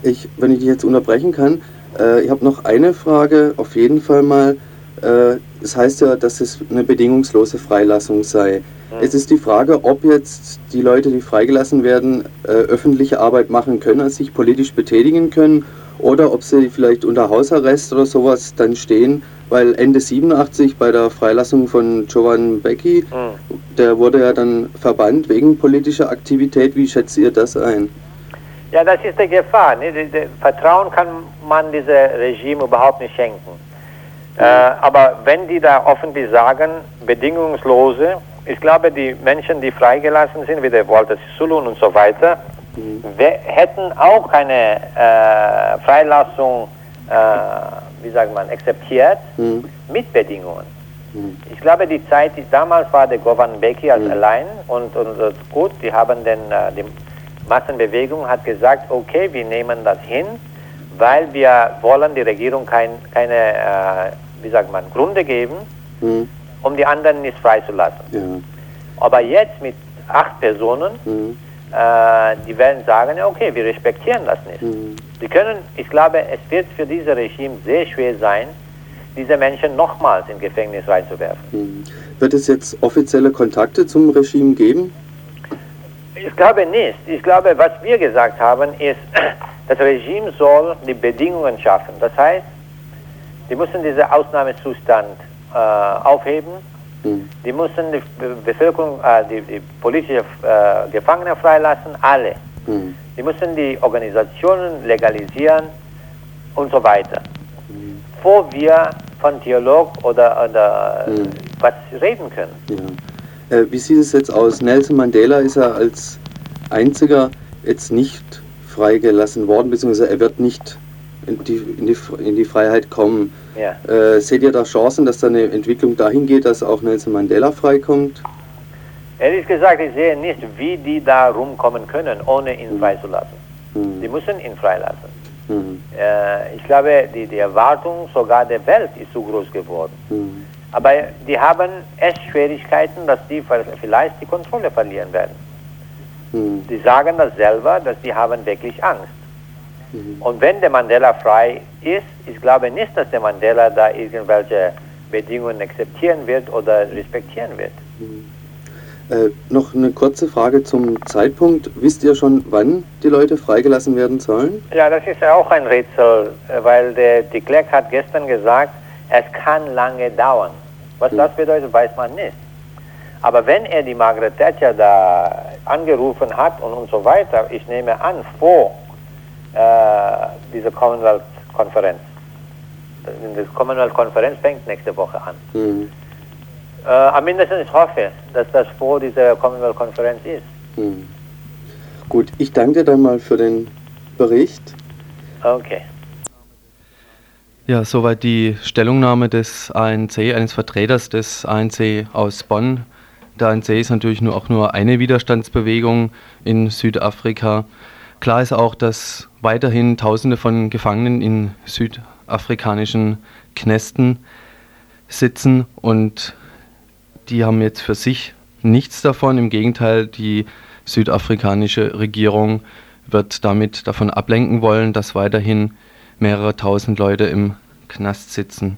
Ich, wenn ich dich jetzt unterbrechen kann, äh, ich habe noch eine Frage, auf jeden Fall mal. Äh, es heißt ja, dass es eine bedingungslose Freilassung sei. Mhm. Es ist die Frage, ob jetzt die Leute, die freigelassen werden, äh, öffentliche Arbeit machen können, also sich politisch betätigen können, oder ob sie vielleicht unter Hausarrest oder sowas dann stehen, weil Ende 87 bei der Freilassung von Jovan Becky, mhm. der wurde ja dann verbannt wegen politischer Aktivität. Wie schätzt ihr das ein? Ja, das ist die Gefahr. Ne? Vertrauen kann man diesem Regime überhaupt nicht schenken. Mhm. Äh, aber wenn die da öffentlich sagen, bedingungslose, ich glaube, die Menschen, die freigelassen sind, wie der Walter Sisulu und so weiter, mhm. hätten auch keine äh, Freilassung, äh, wie sagt man, akzeptiert mhm. mit Bedingungen. Mhm. Ich glaube, die Zeit, die damals war der Govan Beki als mhm. allein und, und, und, gut, die haben den, äh, die Massenbewegung hat gesagt, okay, wir nehmen das hin, weil wir wollen die Regierung kein, keine, äh, wie sagt man, Gründe geben, mhm. um die anderen nicht freizulassen. Ja. Aber jetzt mit acht Personen, mhm. äh, die werden sagen, okay, wir respektieren das nicht. Mhm. Sie können, ich glaube, es wird für dieses Regime sehr schwer sein, diese Menschen nochmals ins Gefängnis reinzuwerfen. Mhm. Wird es jetzt offizielle Kontakte zum Regime geben? Ich glaube nicht. Ich glaube, was wir gesagt haben, ist, das Regime soll die Bedingungen schaffen. Das heißt, die müssen diesen Ausnahmezustand äh, aufheben. Mhm. Die müssen die Bevölkerung, äh, die, die politische äh, Gefangene freilassen, alle. Mhm. Die müssen die Organisationen legalisieren und so weiter. Mhm. Bevor wir von Dialog oder, oder mhm. was reden können. Ja. Äh, wie sieht es jetzt aus? Nelson Mandela ist ja als einziger jetzt nicht freigelassen worden, beziehungsweise er wird nicht in die, in die, in die Freiheit kommen. Ja. Äh, seht ihr da Chancen, dass da eine Entwicklung dahin geht, dass auch Nelson Mandela freikommt? Ehrlich gesagt, ich sehe nicht, wie die da rumkommen können, ohne ihn mhm. freizulassen. Mhm. Die müssen ihn freilassen. Mhm. Äh, ich glaube, die, die Erwartung sogar der Welt ist zu groß geworden. Mhm. Aber die haben echt Schwierigkeiten, dass die vielleicht die Kontrolle verlieren werden. Mhm. Die sagen das selber, dass die haben wirklich Angst. Mhm. Und wenn der Mandela frei ist, ich glaube nicht, dass der Mandela da irgendwelche Bedingungen akzeptieren wird oder respektieren wird. Mhm. Äh, noch eine kurze Frage zum Zeitpunkt. Wisst ihr schon, wann die Leute freigelassen werden sollen? Ja, das ist ja auch ein Rätsel, äh, weil der de Klerk hat gestern gesagt, es kann lange dauern. Was das bedeutet, weiß man nicht. Aber wenn er die Margaret Thatcher da angerufen hat und, und so weiter, ich nehme an, vor äh, dieser Commonwealth-Konferenz. Die Commonwealth-Konferenz fängt nächste Woche an. Mhm. Äh, mindestens ich hoffe, dass das vor dieser Commonwealth-Konferenz ist. Mhm. Gut, ich danke dir dann mal für den Bericht. Okay. Ja, soweit die Stellungnahme des ANC, eines Vertreters des ANC aus Bonn. Der ANC ist natürlich nur auch nur eine Widerstandsbewegung in Südafrika. Klar ist auch, dass weiterhin Tausende von Gefangenen in südafrikanischen Knästen sitzen und die haben jetzt für sich nichts davon. Im Gegenteil, die südafrikanische Regierung wird damit davon ablenken wollen, dass weiterhin mehrere tausend Leute im Knast sitzen.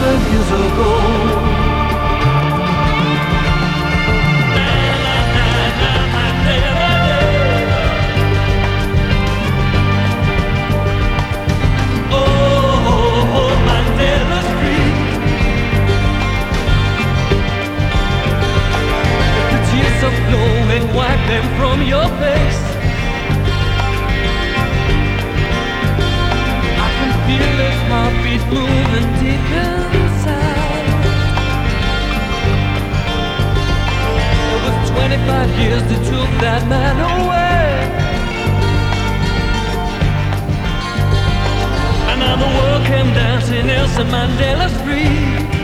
thousand years ago. wipe them from your face. I can feel his heartbeat moving deeper. 25 years they took that man away. And now the world came dancing Nelson Mandela's free.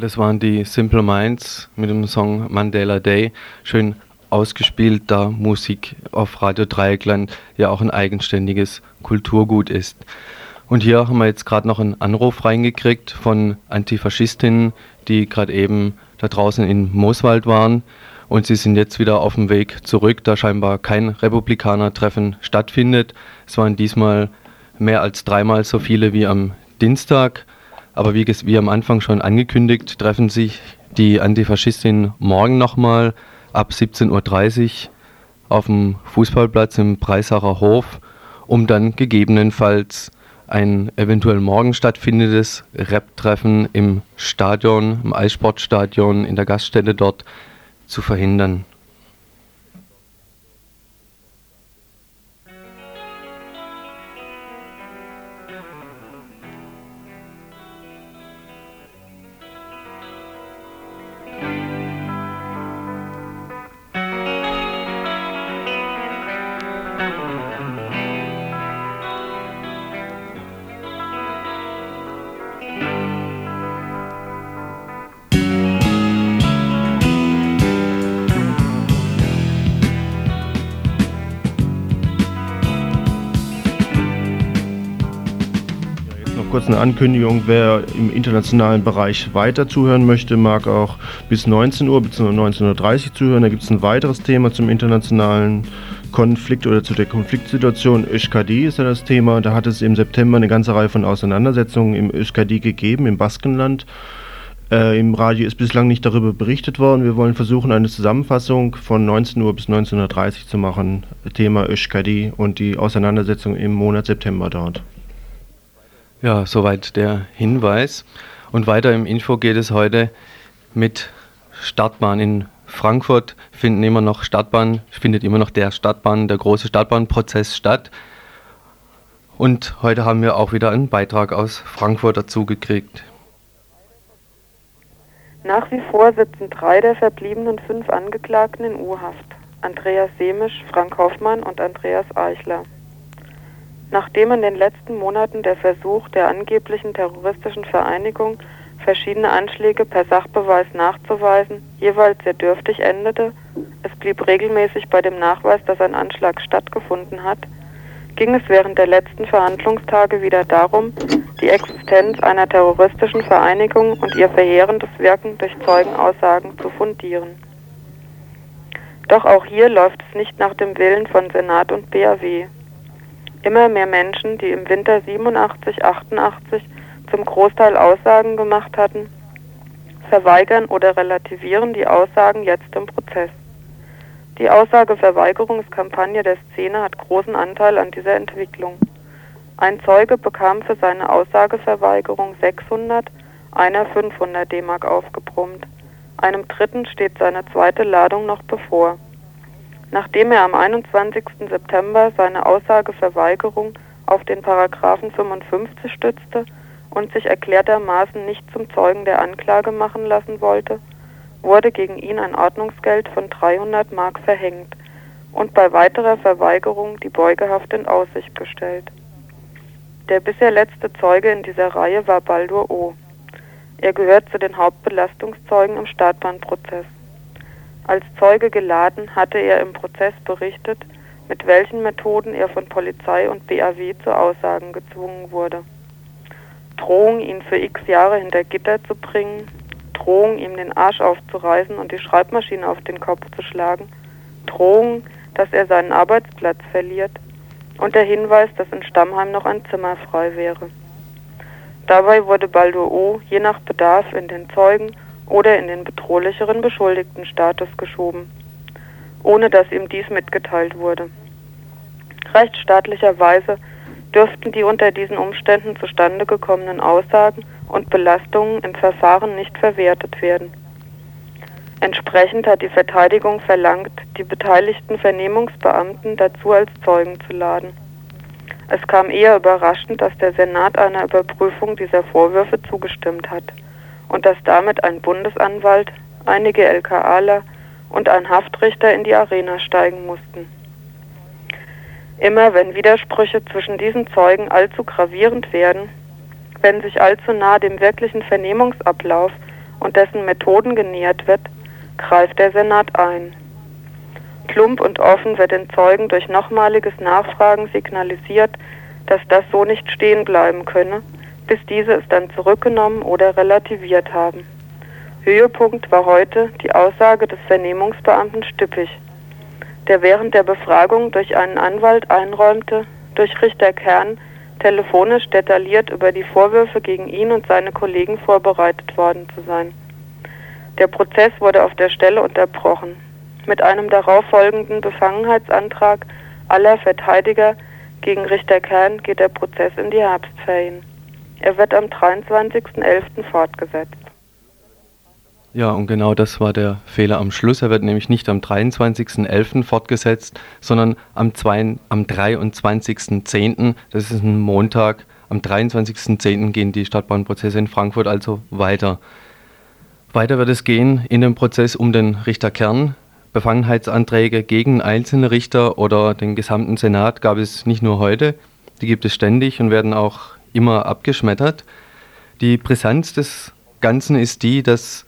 Das waren die Simple Minds mit dem Song Mandela Day. Schön ausgespielt, da Musik auf Radio Dreieckland ja auch ein eigenständiges Kulturgut ist. Und hier haben wir jetzt gerade noch einen Anruf reingekriegt von Antifaschistinnen, die gerade eben da draußen in Mooswald waren. Und sie sind jetzt wieder auf dem Weg zurück, da scheinbar kein Republikaner-Treffen stattfindet. Es waren diesmal mehr als dreimal so viele wie am Dienstag. Aber wie, wie am Anfang schon angekündigt, treffen sich die Antifaschistinnen morgen nochmal ab 17.30 Uhr auf dem Fußballplatz im Breisacher Hof, um dann gegebenenfalls ein eventuell morgen stattfindendes Rap-Treffen im Stadion, im Eissportstadion, in der Gaststätte dort zu verhindern. Eine Ankündigung, wer im internationalen Bereich weiter zuhören möchte, mag auch bis 19 Uhr bzw. 19.30 Uhr zuhören. Da gibt es ein weiteres Thema zum internationalen Konflikt oder zu der Konfliktsituation. ÖSKD ist ja das Thema. Da hat es im September eine ganze Reihe von Auseinandersetzungen im ÖSKD gegeben, im Baskenland. Äh, Im Radio ist bislang nicht darüber berichtet worden. Wir wollen versuchen, eine Zusammenfassung von 19 Uhr bis 19.30 Uhr zu machen. Thema ÖSKD und die Auseinandersetzung im Monat September dort. Ja, soweit der Hinweis. Und weiter im Info geht es heute mit Startbahn in Frankfurt finden immer noch Startbahn, findet immer noch der Startbahn, der große Startbahnprozess statt. Und heute haben wir auch wieder einen Beitrag aus Frankfurt dazu gekriegt. Nach wie vor sitzen drei der verbliebenen fünf Angeklagten in U-Haft. Andreas Semisch, Frank Hoffmann und Andreas Eichler. Nachdem in den letzten Monaten der Versuch der angeblichen terroristischen Vereinigung, verschiedene Anschläge per Sachbeweis nachzuweisen, jeweils sehr dürftig endete, es blieb regelmäßig bei dem Nachweis, dass ein Anschlag stattgefunden hat, ging es während der letzten Verhandlungstage wieder darum, die Existenz einer terroristischen Vereinigung und ihr verheerendes Wirken durch Zeugenaussagen zu fundieren. Doch auch hier läuft es nicht nach dem Willen von Senat und BAW. Immer mehr Menschen, die im Winter 87, 88 zum Großteil Aussagen gemacht hatten, verweigern oder relativieren die Aussagen jetzt im Prozess. Die Aussageverweigerungskampagne der Szene hat großen Anteil an dieser Entwicklung. Ein Zeuge bekam für seine Aussageverweigerung 600, einer 500 D-Mark aufgebrummt. Einem Dritten steht seine zweite Ladung noch bevor. Nachdem er am 21. September seine Aussageverweigerung auf den Paragraphen 55 stützte und sich erklärtermaßen nicht zum Zeugen der Anklage machen lassen wollte, wurde gegen ihn ein Ordnungsgeld von 300 Mark verhängt und bei weiterer Verweigerung die Beugehaft in Aussicht gestellt. Der bisher letzte Zeuge in dieser Reihe war Baldur O. Er gehört zu den Hauptbelastungszeugen im Startbahnprozess. Als Zeuge geladen hatte er im Prozess berichtet, mit welchen Methoden er von Polizei und BAW zu Aussagen gezwungen wurde. Drohung, ihn für x Jahre hinter Gitter zu bringen, Drohung, ihm den Arsch aufzureißen und die Schreibmaschine auf den Kopf zu schlagen, Drohung, dass er seinen Arbeitsplatz verliert und der Hinweis, dass in Stammheim noch ein Zimmer frei wäre. Dabei wurde Baldur O. je nach Bedarf in den Zeugen oder in den bedrohlicheren Beschuldigtenstatus geschoben, ohne dass ihm dies mitgeteilt wurde. Rechtsstaatlicherweise dürften die unter diesen Umständen zustande gekommenen Aussagen und Belastungen im Verfahren nicht verwertet werden. Entsprechend hat die Verteidigung verlangt, die beteiligten Vernehmungsbeamten dazu als Zeugen zu laden. Es kam eher überraschend, dass der Senat einer Überprüfung dieser Vorwürfe zugestimmt hat und dass damit ein Bundesanwalt, einige LKAler und ein Haftrichter in die Arena steigen mussten. Immer wenn Widersprüche zwischen diesen Zeugen allzu gravierend werden, wenn sich allzu nah dem wirklichen Vernehmungsablauf und dessen Methoden genähert wird, greift der Senat ein. Plump und offen wird den Zeugen durch nochmaliges Nachfragen signalisiert, dass das so nicht stehen bleiben könne, bis diese es dann zurückgenommen oder relativiert haben. Höhepunkt war heute die Aussage des Vernehmungsbeamten Stippig, der während der Befragung durch einen Anwalt einräumte, durch Richter Kern telefonisch detailliert über die Vorwürfe gegen ihn und seine Kollegen vorbereitet worden zu sein. Der Prozess wurde auf der Stelle unterbrochen. Mit einem darauffolgenden Befangenheitsantrag aller Verteidiger gegen Richter Kern geht der Prozess in die Herbstferien. Er wird am 23.11. fortgesetzt. Ja, und genau das war der Fehler am Schluss. Er wird nämlich nicht am 23.11. fortgesetzt, sondern am, am 23.10., das ist ein Montag, am 23.10. gehen die Stadtbahnprozesse in Frankfurt also weiter. Weiter wird es gehen in dem Prozess um den Richter Kern. Befangenheitsanträge gegen einzelne Richter oder den gesamten Senat gab es nicht nur heute, die gibt es ständig und werden auch immer abgeschmettert. Die Brisanz des Ganzen ist die, dass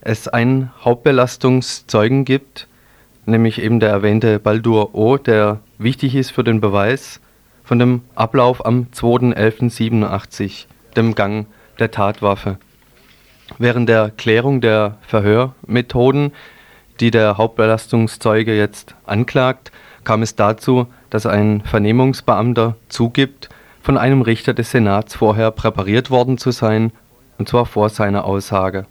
es einen Hauptbelastungszeugen gibt, nämlich eben der erwähnte Baldur O., der wichtig ist für den Beweis von dem Ablauf am 2.11.87, dem Gang der Tatwaffe. Während der Klärung der Verhörmethoden, die der Hauptbelastungszeuge jetzt anklagt, kam es dazu, dass ein Vernehmungsbeamter zugibt, von einem Richter des Senats vorher präpariert worden zu sein, und zwar vor seiner Aussage.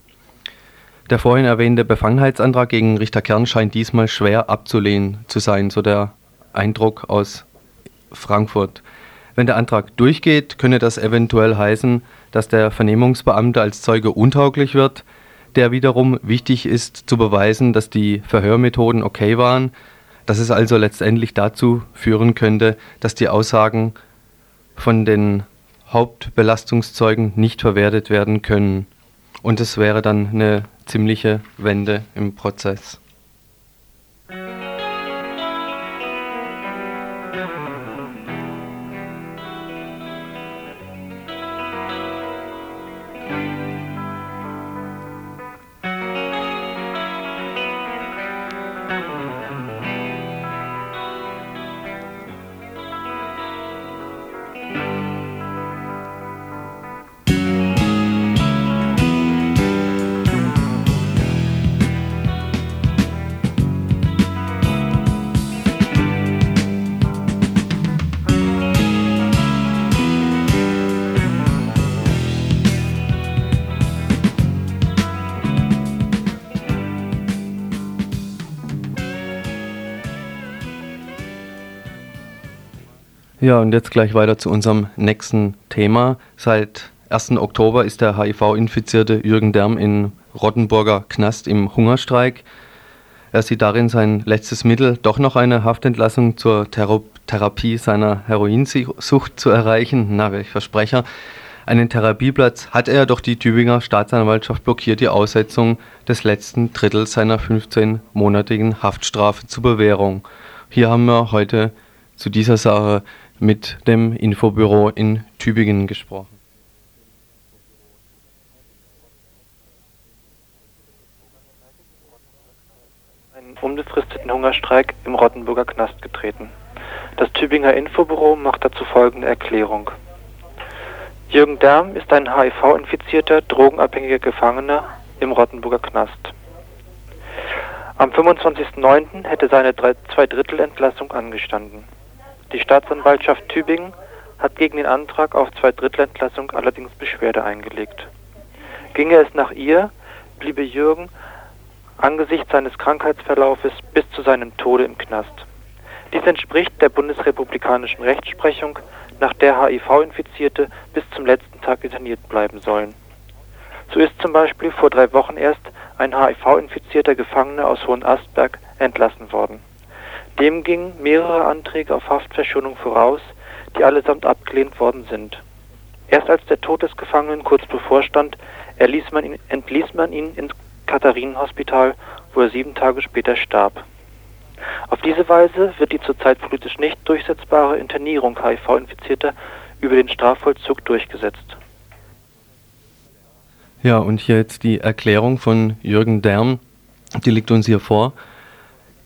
Der vorhin erwähnte Befangenheitsantrag gegen Richter Kern scheint diesmal schwer abzulehnen zu sein, so der Eindruck aus Frankfurt. Wenn der Antrag durchgeht, könne das eventuell heißen, dass der Vernehmungsbeamte als Zeuge untauglich wird, der wiederum wichtig ist zu beweisen, dass die Verhörmethoden okay waren, dass es also letztendlich dazu führen könnte, dass die Aussagen von den Hauptbelastungszeugen nicht verwertet werden können. Und es wäre dann eine ziemliche Wende im Prozess. Ja, und jetzt gleich weiter zu unserem nächsten Thema. Seit 1. Oktober ist der HIV-infizierte Jürgen Derm in Rottenburger Knast im Hungerstreik. Er sieht darin sein letztes Mittel, doch noch eine Haftentlassung zur Thera Therapie seiner Heroinsucht zu erreichen. Na, welch Versprecher. Einen Therapieplatz hat er, doch die Tübinger Staatsanwaltschaft blockiert die Aussetzung des letzten Drittels seiner 15-monatigen Haftstrafe zur Bewährung. Hier haben wir heute zu dieser Sache mit dem Infobüro in Tübingen gesprochen. Einen unbefristeten Hungerstreik im Rottenburger Knast getreten. Das Tübinger Infobüro macht dazu folgende Erklärung. Jürgen Derm ist ein HIV-infizierter, drogenabhängiger Gefangener im Rottenburger Knast. Am 25.09. hätte seine Zweidrittelentlassung angestanden. Die Staatsanwaltschaft Tübingen hat gegen den Antrag auf Zweidrittelentlassung allerdings Beschwerde eingelegt. Ginge es nach ihr, bliebe Jürgen angesichts seines Krankheitsverlaufes bis zu seinem Tode im Knast. Dies entspricht der bundesrepublikanischen Rechtsprechung, nach der HIV-Infizierte bis zum letzten Tag interniert bleiben sollen. So ist zum Beispiel vor drei Wochen erst ein HIV-infizierter Gefangener aus Hohenastberg entlassen worden. Dem gingen mehrere Anträge auf Haftverschonung voraus, die allesamt abgelehnt worden sind. Erst als der Tod des Gefangenen kurz bevorstand, man ihn, entließ man ihn ins Katharinenhospital, wo er sieben Tage später starb. Auf diese Weise wird die zurzeit politisch nicht durchsetzbare Internierung HIV-Infizierter über den Strafvollzug durchgesetzt. Ja, und hier jetzt die Erklärung von Jürgen Dern, die liegt uns hier vor.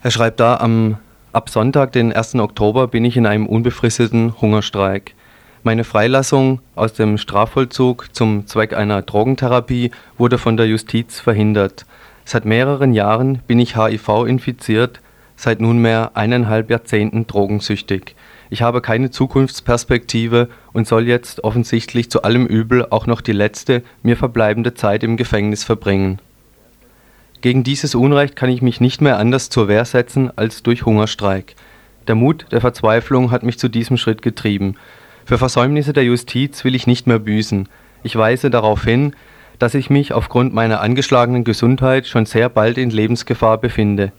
Er schreibt da, am Ab Sonntag, den 1. Oktober, bin ich in einem unbefristeten Hungerstreik. Meine Freilassung aus dem Strafvollzug zum Zweck einer Drogentherapie wurde von der Justiz verhindert. Seit mehreren Jahren bin ich HIV infiziert, seit nunmehr eineinhalb Jahrzehnten drogensüchtig. Ich habe keine Zukunftsperspektive und soll jetzt offensichtlich zu allem Übel auch noch die letzte, mir verbleibende Zeit im Gefängnis verbringen. Gegen dieses Unrecht kann ich mich nicht mehr anders zur Wehr setzen als durch Hungerstreik. Der Mut der Verzweiflung hat mich zu diesem Schritt getrieben. Für Versäumnisse der Justiz will ich nicht mehr büßen. Ich weise darauf hin, dass ich mich aufgrund meiner angeschlagenen Gesundheit schon sehr bald in Lebensgefahr befinde.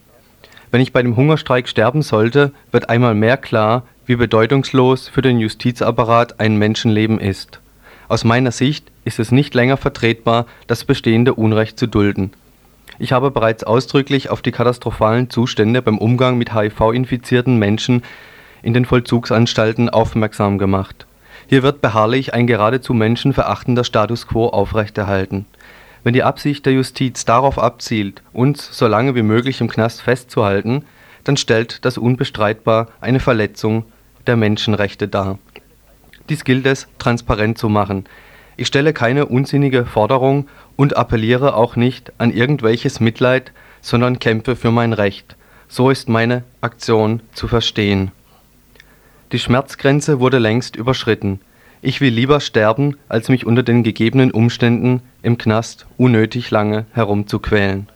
Wenn ich bei dem Hungerstreik sterben sollte, wird einmal mehr klar, wie bedeutungslos für den Justizapparat ein Menschenleben ist. Aus meiner Sicht ist es nicht länger vertretbar, das bestehende Unrecht zu dulden. Ich habe bereits ausdrücklich auf die katastrophalen Zustände beim Umgang mit HIV-infizierten Menschen in den Vollzugsanstalten aufmerksam gemacht. Hier wird beharrlich ein geradezu menschenverachtender Status quo aufrechterhalten. Wenn die Absicht der Justiz darauf abzielt, uns so lange wie möglich im Knast festzuhalten, dann stellt das unbestreitbar eine Verletzung der Menschenrechte dar. Dies gilt es transparent zu machen. Ich stelle keine unsinnige Forderung und appelliere auch nicht an irgendwelches Mitleid, sondern kämpfe für mein Recht. So ist meine Aktion zu verstehen. Die Schmerzgrenze wurde längst überschritten. Ich will lieber sterben, als mich unter den gegebenen Umständen im Knast unnötig lange herumzuquälen.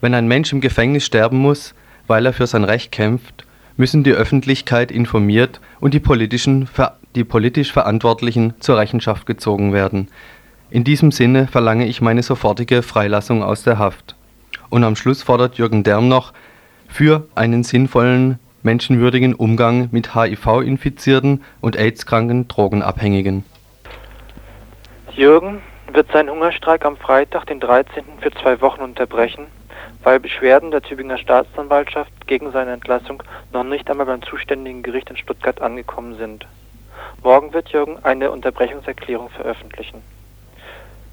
Wenn ein Mensch im Gefängnis sterben muss, weil er für sein Recht kämpft, müssen die Öffentlichkeit informiert und die, politischen, die politisch Verantwortlichen zur Rechenschaft gezogen werden. In diesem Sinne verlange ich meine sofortige Freilassung aus der Haft. Und am Schluss fordert Jürgen Derm noch für einen sinnvollen, menschenwürdigen Umgang mit HIV-infizierten und AIDS-kranken Drogenabhängigen. Jürgen wird seinen Hungerstreik am Freitag, den 13. für zwei Wochen unterbrechen, weil Beschwerden der Tübinger Staatsanwaltschaft gegen seine Entlassung noch nicht einmal beim zuständigen Gericht in Stuttgart angekommen sind. Morgen wird Jürgen eine Unterbrechungserklärung veröffentlichen.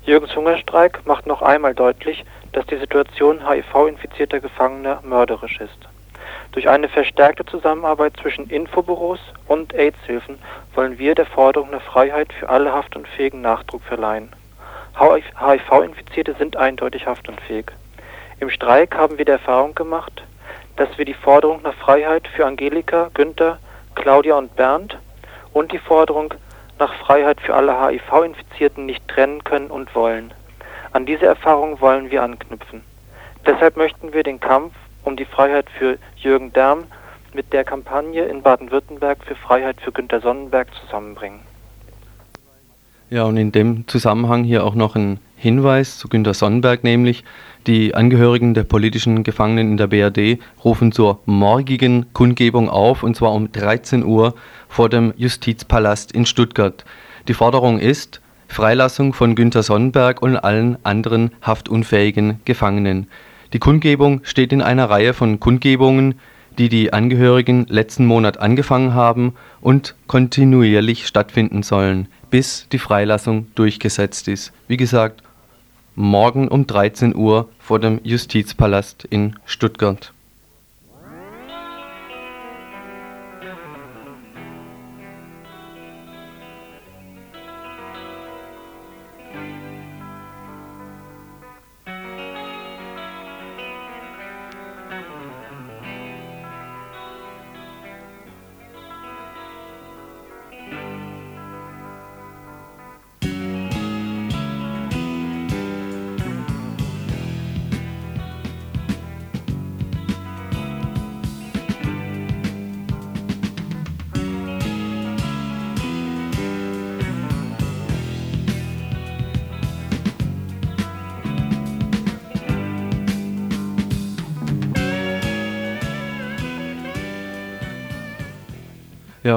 Jürgens Hungerstreik macht noch einmal deutlich, dass die Situation HIV-infizierter Gefangener mörderisch ist. Durch eine verstärkte Zusammenarbeit zwischen Infobüros und AIDS-Hilfen wollen wir der Forderung nach Freiheit für alle Haftunfähigen Nachdruck verleihen. HIV-Infizierte sind eindeutig haftunfähig. Im Streik haben wir die Erfahrung gemacht, dass wir die Forderung nach Freiheit für Angelika, Günther, Claudia und Bernd und die Forderung nach Freiheit für alle HIV-Infizierten nicht trennen können und wollen. An diese Erfahrung wollen wir anknüpfen. Deshalb möchten wir den Kampf um die Freiheit für Jürgen Derm mit der Kampagne in Baden-Württemberg für Freiheit für Günter Sonnenberg zusammenbringen. Ja, und in dem Zusammenhang hier auch noch ein Hinweis zu Günter Sonnenberg, nämlich die Angehörigen der politischen Gefangenen in der BRD rufen zur morgigen Kundgebung auf, und zwar um 13 Uhr vor dem Justizpalast in Stuttgart. Die Forderung ist Freilassung von Günter Sonnenberg und allen anderen haftunfähigen Gefangenen. Die Kundgebung steht in einer Reihe von Kundgebungen, die die Angehörigen letzten Monat angefangen haben und kontinuierlich stattfinden sollen, bis die Freilassung durchgesetzt ist. Wie gesagt, morgen um 13 Uhr vor dem Justizpalast in Stuttgart.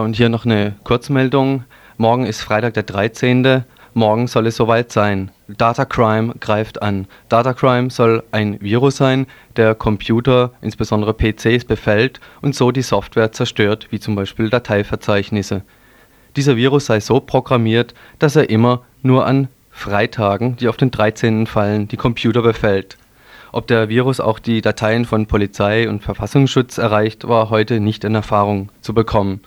Und hier noch eine Kurzmeldung. Morgen ist Freitag der 13. Morgen soll es soweit sein. Data Crime greift an. Data Crime soll ein Virus sein, der Computer, insbesondere PCs, befällt und so die Software zerstört, wie zum Beispiel Dateiverzeichnisse. Dieser Virus sei so programmiert, dass er immer nur an Freitagen, die auf den 13. fallen, die Computer befällt. Ob der Virus auch die Dateien von Polizei und Verfassungsschutz erreicht, war heute nicht in Erfahrung zu bekommen.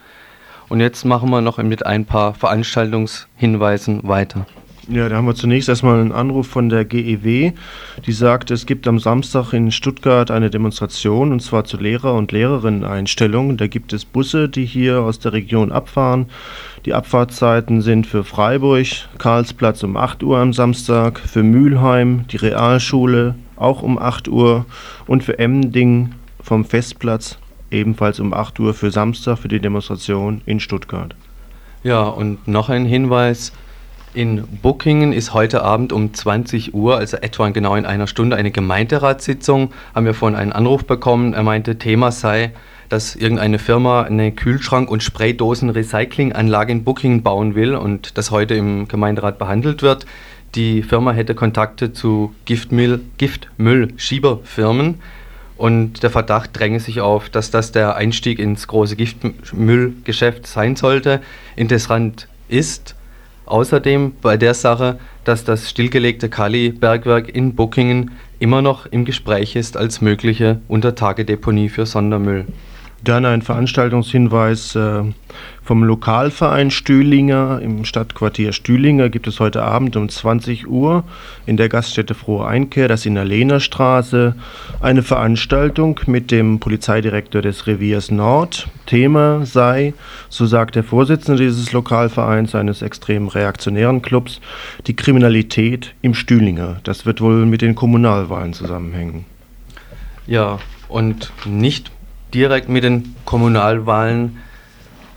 Und jetzt machen wir noch mit ein paar Veranstaltungshinweisen weiter. Ja, da haben wir zunächst erstmal einen Anruf von der GEW, die sagt, es gibt am Samstag in Stuttgart eine Demonstration und zwar zur Lehrer- und Lehrerinnen-Einstellung. Da gibt es Busse, die hier aus der Region abfahren. Die Abfahrtszeiten sind für Freiburg, Karlsplatz um 8 Uhr am Samstag, für Mülheim, die Realschule auch um 8 Uhr und für Emmending vom Festplatz ebenfalls um 8 Uhr für Samstag für die Demonstration in Stuttgart. Ja, und noch ein Hinweis. In Buckingen ist heute Abend um 20 Uhr, also etwa genau in einer Stunde, eine Gemeinderatssitzung. Haben wir vorhin einen Anruf bekommen. Er meinte, Thema sei, dass irgendeine Firma eine Kühlschrank- und Spraydosen-Recyclinganlage in Buckingen bauen will und das heute im Gemeinderat behandelt wird. Die Firma hätte Kontakte zu Giftmüll, Giftmüllschieberfirmen und der Verdacht dränge sich auf, dass das der Einstieg ins große Giftmüllgeschäft sein sollte. Interessant ist außerdem bei der Sache, dass das stillgelegte Kali-Bergwerk in Buckingen immer noch im Gespräch ist als mögliche Untertagedeponie für Sondermüll. Dann ein Veranstaltungshinweis äh, vom Lokalverein Stühlinger im Stadtquartier Stühlinger gibt es heute Abend um 20 Uhr in der Gaststätte Frohe Einkehr, das in der Lehnerstraße, eine Veranstaltung mit dem Polizeidirektor des Reviers Nord. Thema sei, so sagt der Vorsitzende dieses Lokalvereins, eines extrem reaktionären Clubs, die Kriminalität im Stühlinger. Das wird wohl mit den Kommunalwahlen zusammenhängen. Ja, und nicht direkt mit den Kommunalwahlen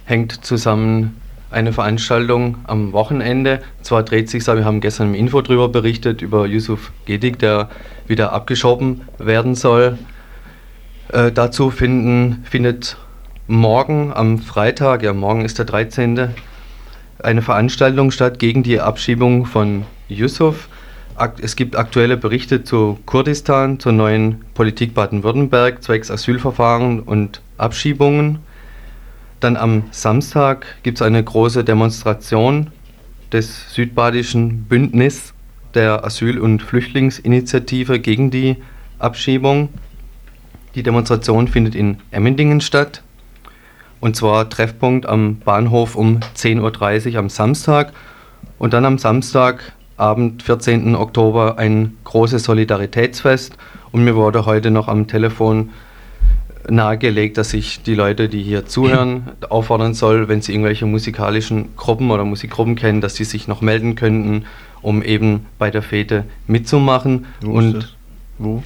hängt zusammen eine Veranstaltung am Wochenende. Zwar dreht sich, wir haben gestern im Info darüber berichtet, über Yusuf Gedik, der wieder abgeschoben werden soll. Äh, dazu finden, findet morgen am Freitag, ja morgen ist der 13., eine Veranstaltung statt gegen die Abschiebung von Yusuf. Es gibt aktuelle Berichte zu Kurdistan, zur neuen Politik Baden-Württemberg, zwecks Asylverfahren und Abschiebungen. Dann am Samstag gibt es eine große Demonstration des südbadischen Bündnis der Asyl- und Flüchtlingsinitiative gegen die Abschiebung. Die Demonstration findet in Emmendingen statt. Und zwar Treffpunkt am Bahnhof um 10.30 Uhr am Samstag. Und dann am Samstag Abend, 14. Oktober, ein großes Solidaritätsfest. Und mir wurde heute noch am Telefon nahegelegt, dass ich die Leute, die hier zuhören, auffordern soll, wenn sie irgendwelche musikalischen Gruppen oder Musikgruppen kennen, dass sie sich noch melden könnten, um eben bei der Fete mitzumachen. Wo und? Wo?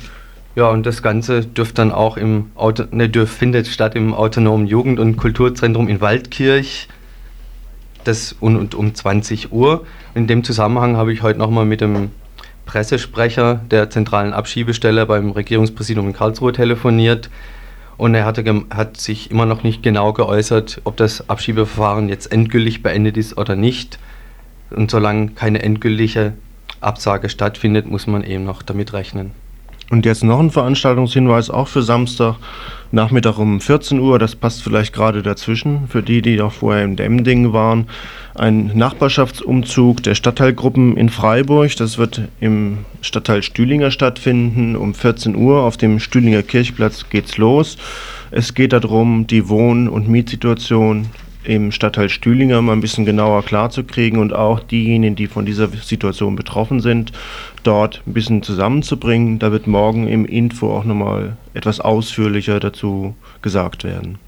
ja, und das Ganze dürfte dann auch im Auto, ne, dürf, findet statt im autonomen Jugend- und Kulturzentrum in Waldkirch. Das und, und um 20 Uhr. In dem Zusammenhang habe ich heute nochmal mit dem Pressesprecher der zentralen Abschiebestelle beim Regierungspräsidium in Karlsruhe telefoniert. Und er hatte, hat sich immer noch nicht genau geäußert, ob das Abschiebeverfahren jetzt endgültig beendet ist oder nicht. Und solange keine endgültige Absage stattfindet, muss man eben noch damit rechnen. Und jetzt noch ein Veranstaltungshinweis, auch für Samstag, Nachmittag um 14 Uhr, das passt vielleicht gerade dazwischen, für die, die auch vorher im Demmding waren. Ein Nachbarschaftsumzug der Stadtteilgruppen in Freiburg, das wird im Stadtteil Stühlinger stattfinden. Um 14 Uhr auf dem Stühlinger Kirchplatz geht's los. Es geht darum, die Wohn- und Mietsituation im Stadtteil Stühlinger mal ein bisschen genauer klarzukriegen und auch diejenigen, die von dieser Situation betroffen sind, dort ein bisschen zusammenzubringen. Da wird morgen im Info auch nochmal etwas ausführlicher dazu gesagt werden.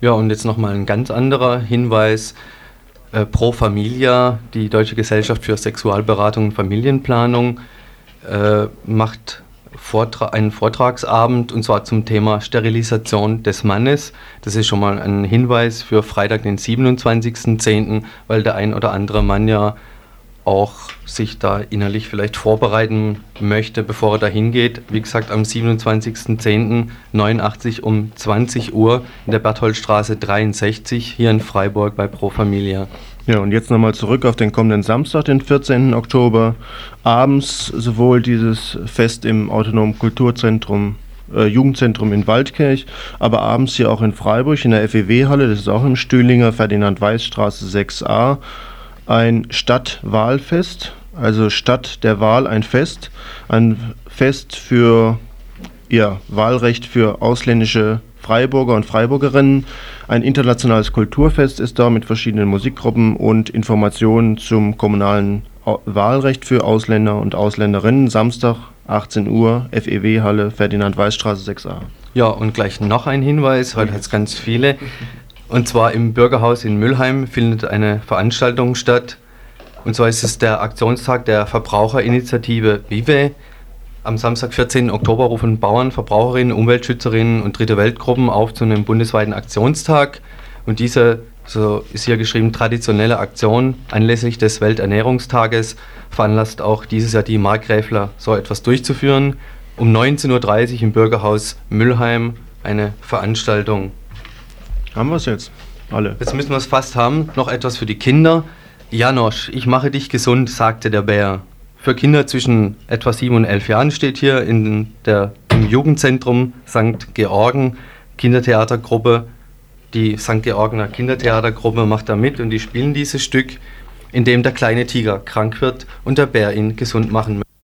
Ja, und jetzt nochmal ein ganz anderer Hinweis. Äh, Pro Familia, die Deutsche Gesellschaft für Sexualberatung und Familienplanung, äh, macht einen Vortragsabend und zwar zum Thema Sterilisation des Mannes. Das ist schon mal ein Hinweis für Freitag, den 27.10., weil der ein oder andere Mann ja auch sich da innerlich vielleicht vorbereiten möchte, bevor er da hingeht. Wie gesagt, am 27.10.89 um 20 Uhr in der Bertholdstraße 63 hier in Freiburg bei Pro Familia. Ja, und jetzt nochmal zurück auf den kommenden Samstag, den 14. Oktober. Abends sowohl dieses Fest im Autonomen Kulturzentrum, äh, Jugendzentrum in Waldkirch, aber abends hier auch in Freiburg in der FEW-Halle, das ist auch im Stühlinger, Ferdinand-Weiß-Straße 6a, ein Stadtwahlfest, also Stadt der Wahl ein Fest, ein Fest für ja, Wahlrecht für ausländische Freiburger und Freiburgerinnen. Ein internationales Kulturfest ist da mit verschiedenen Musikgruppen und Informationen zum kommunalen Wahlrecht für Ausländer und Ausländerinnen. Samstag, 18 Uhr, FEW-Halle, Ferdinand-Weiß-Straße 6a. Ja, und gleich noch ein Hinweis, heute hat es ganz viele. Und zwar im Bürgerhaus in Müllheim findet eine Veranstaltung statt. Und zwar ist es der Aktionstag der Verbraucherinitiative Vive. Am Samstag, 14. Oktober, rufen Bauern, Verbraucherinnen, Umweltschützerinnen und Dritte Weltgruppen auf zu einem bundesweiten Aktionstag. Und diese, so ist hier geschrieben, traditionelle Aktion anlässlich des Welternährungstages veranlasst auch dieses Jahr die Markgräfler, so etwas durchzuführen. Um 19.30 Uhr im Bürgerhaus Müllheim eine Veranstaltung. Haben wir es jetzt? Alle. Jetzt müssen wir es fast haben. Noch etwas für die Kinder. Janosch, ich mache dich gesund, sagte der Bär. Für Kinder zwischen etwa sieben und elf Jahren steht hier in der, im Jugendzentrum St. Georgen Kindertheatergruppe. Die St. Georgener Kindertheatergruppe macht da mit und die spielen dieses Stück, in dem der kleine Tiger krank wird und der Bär ihn gesund machen möchte.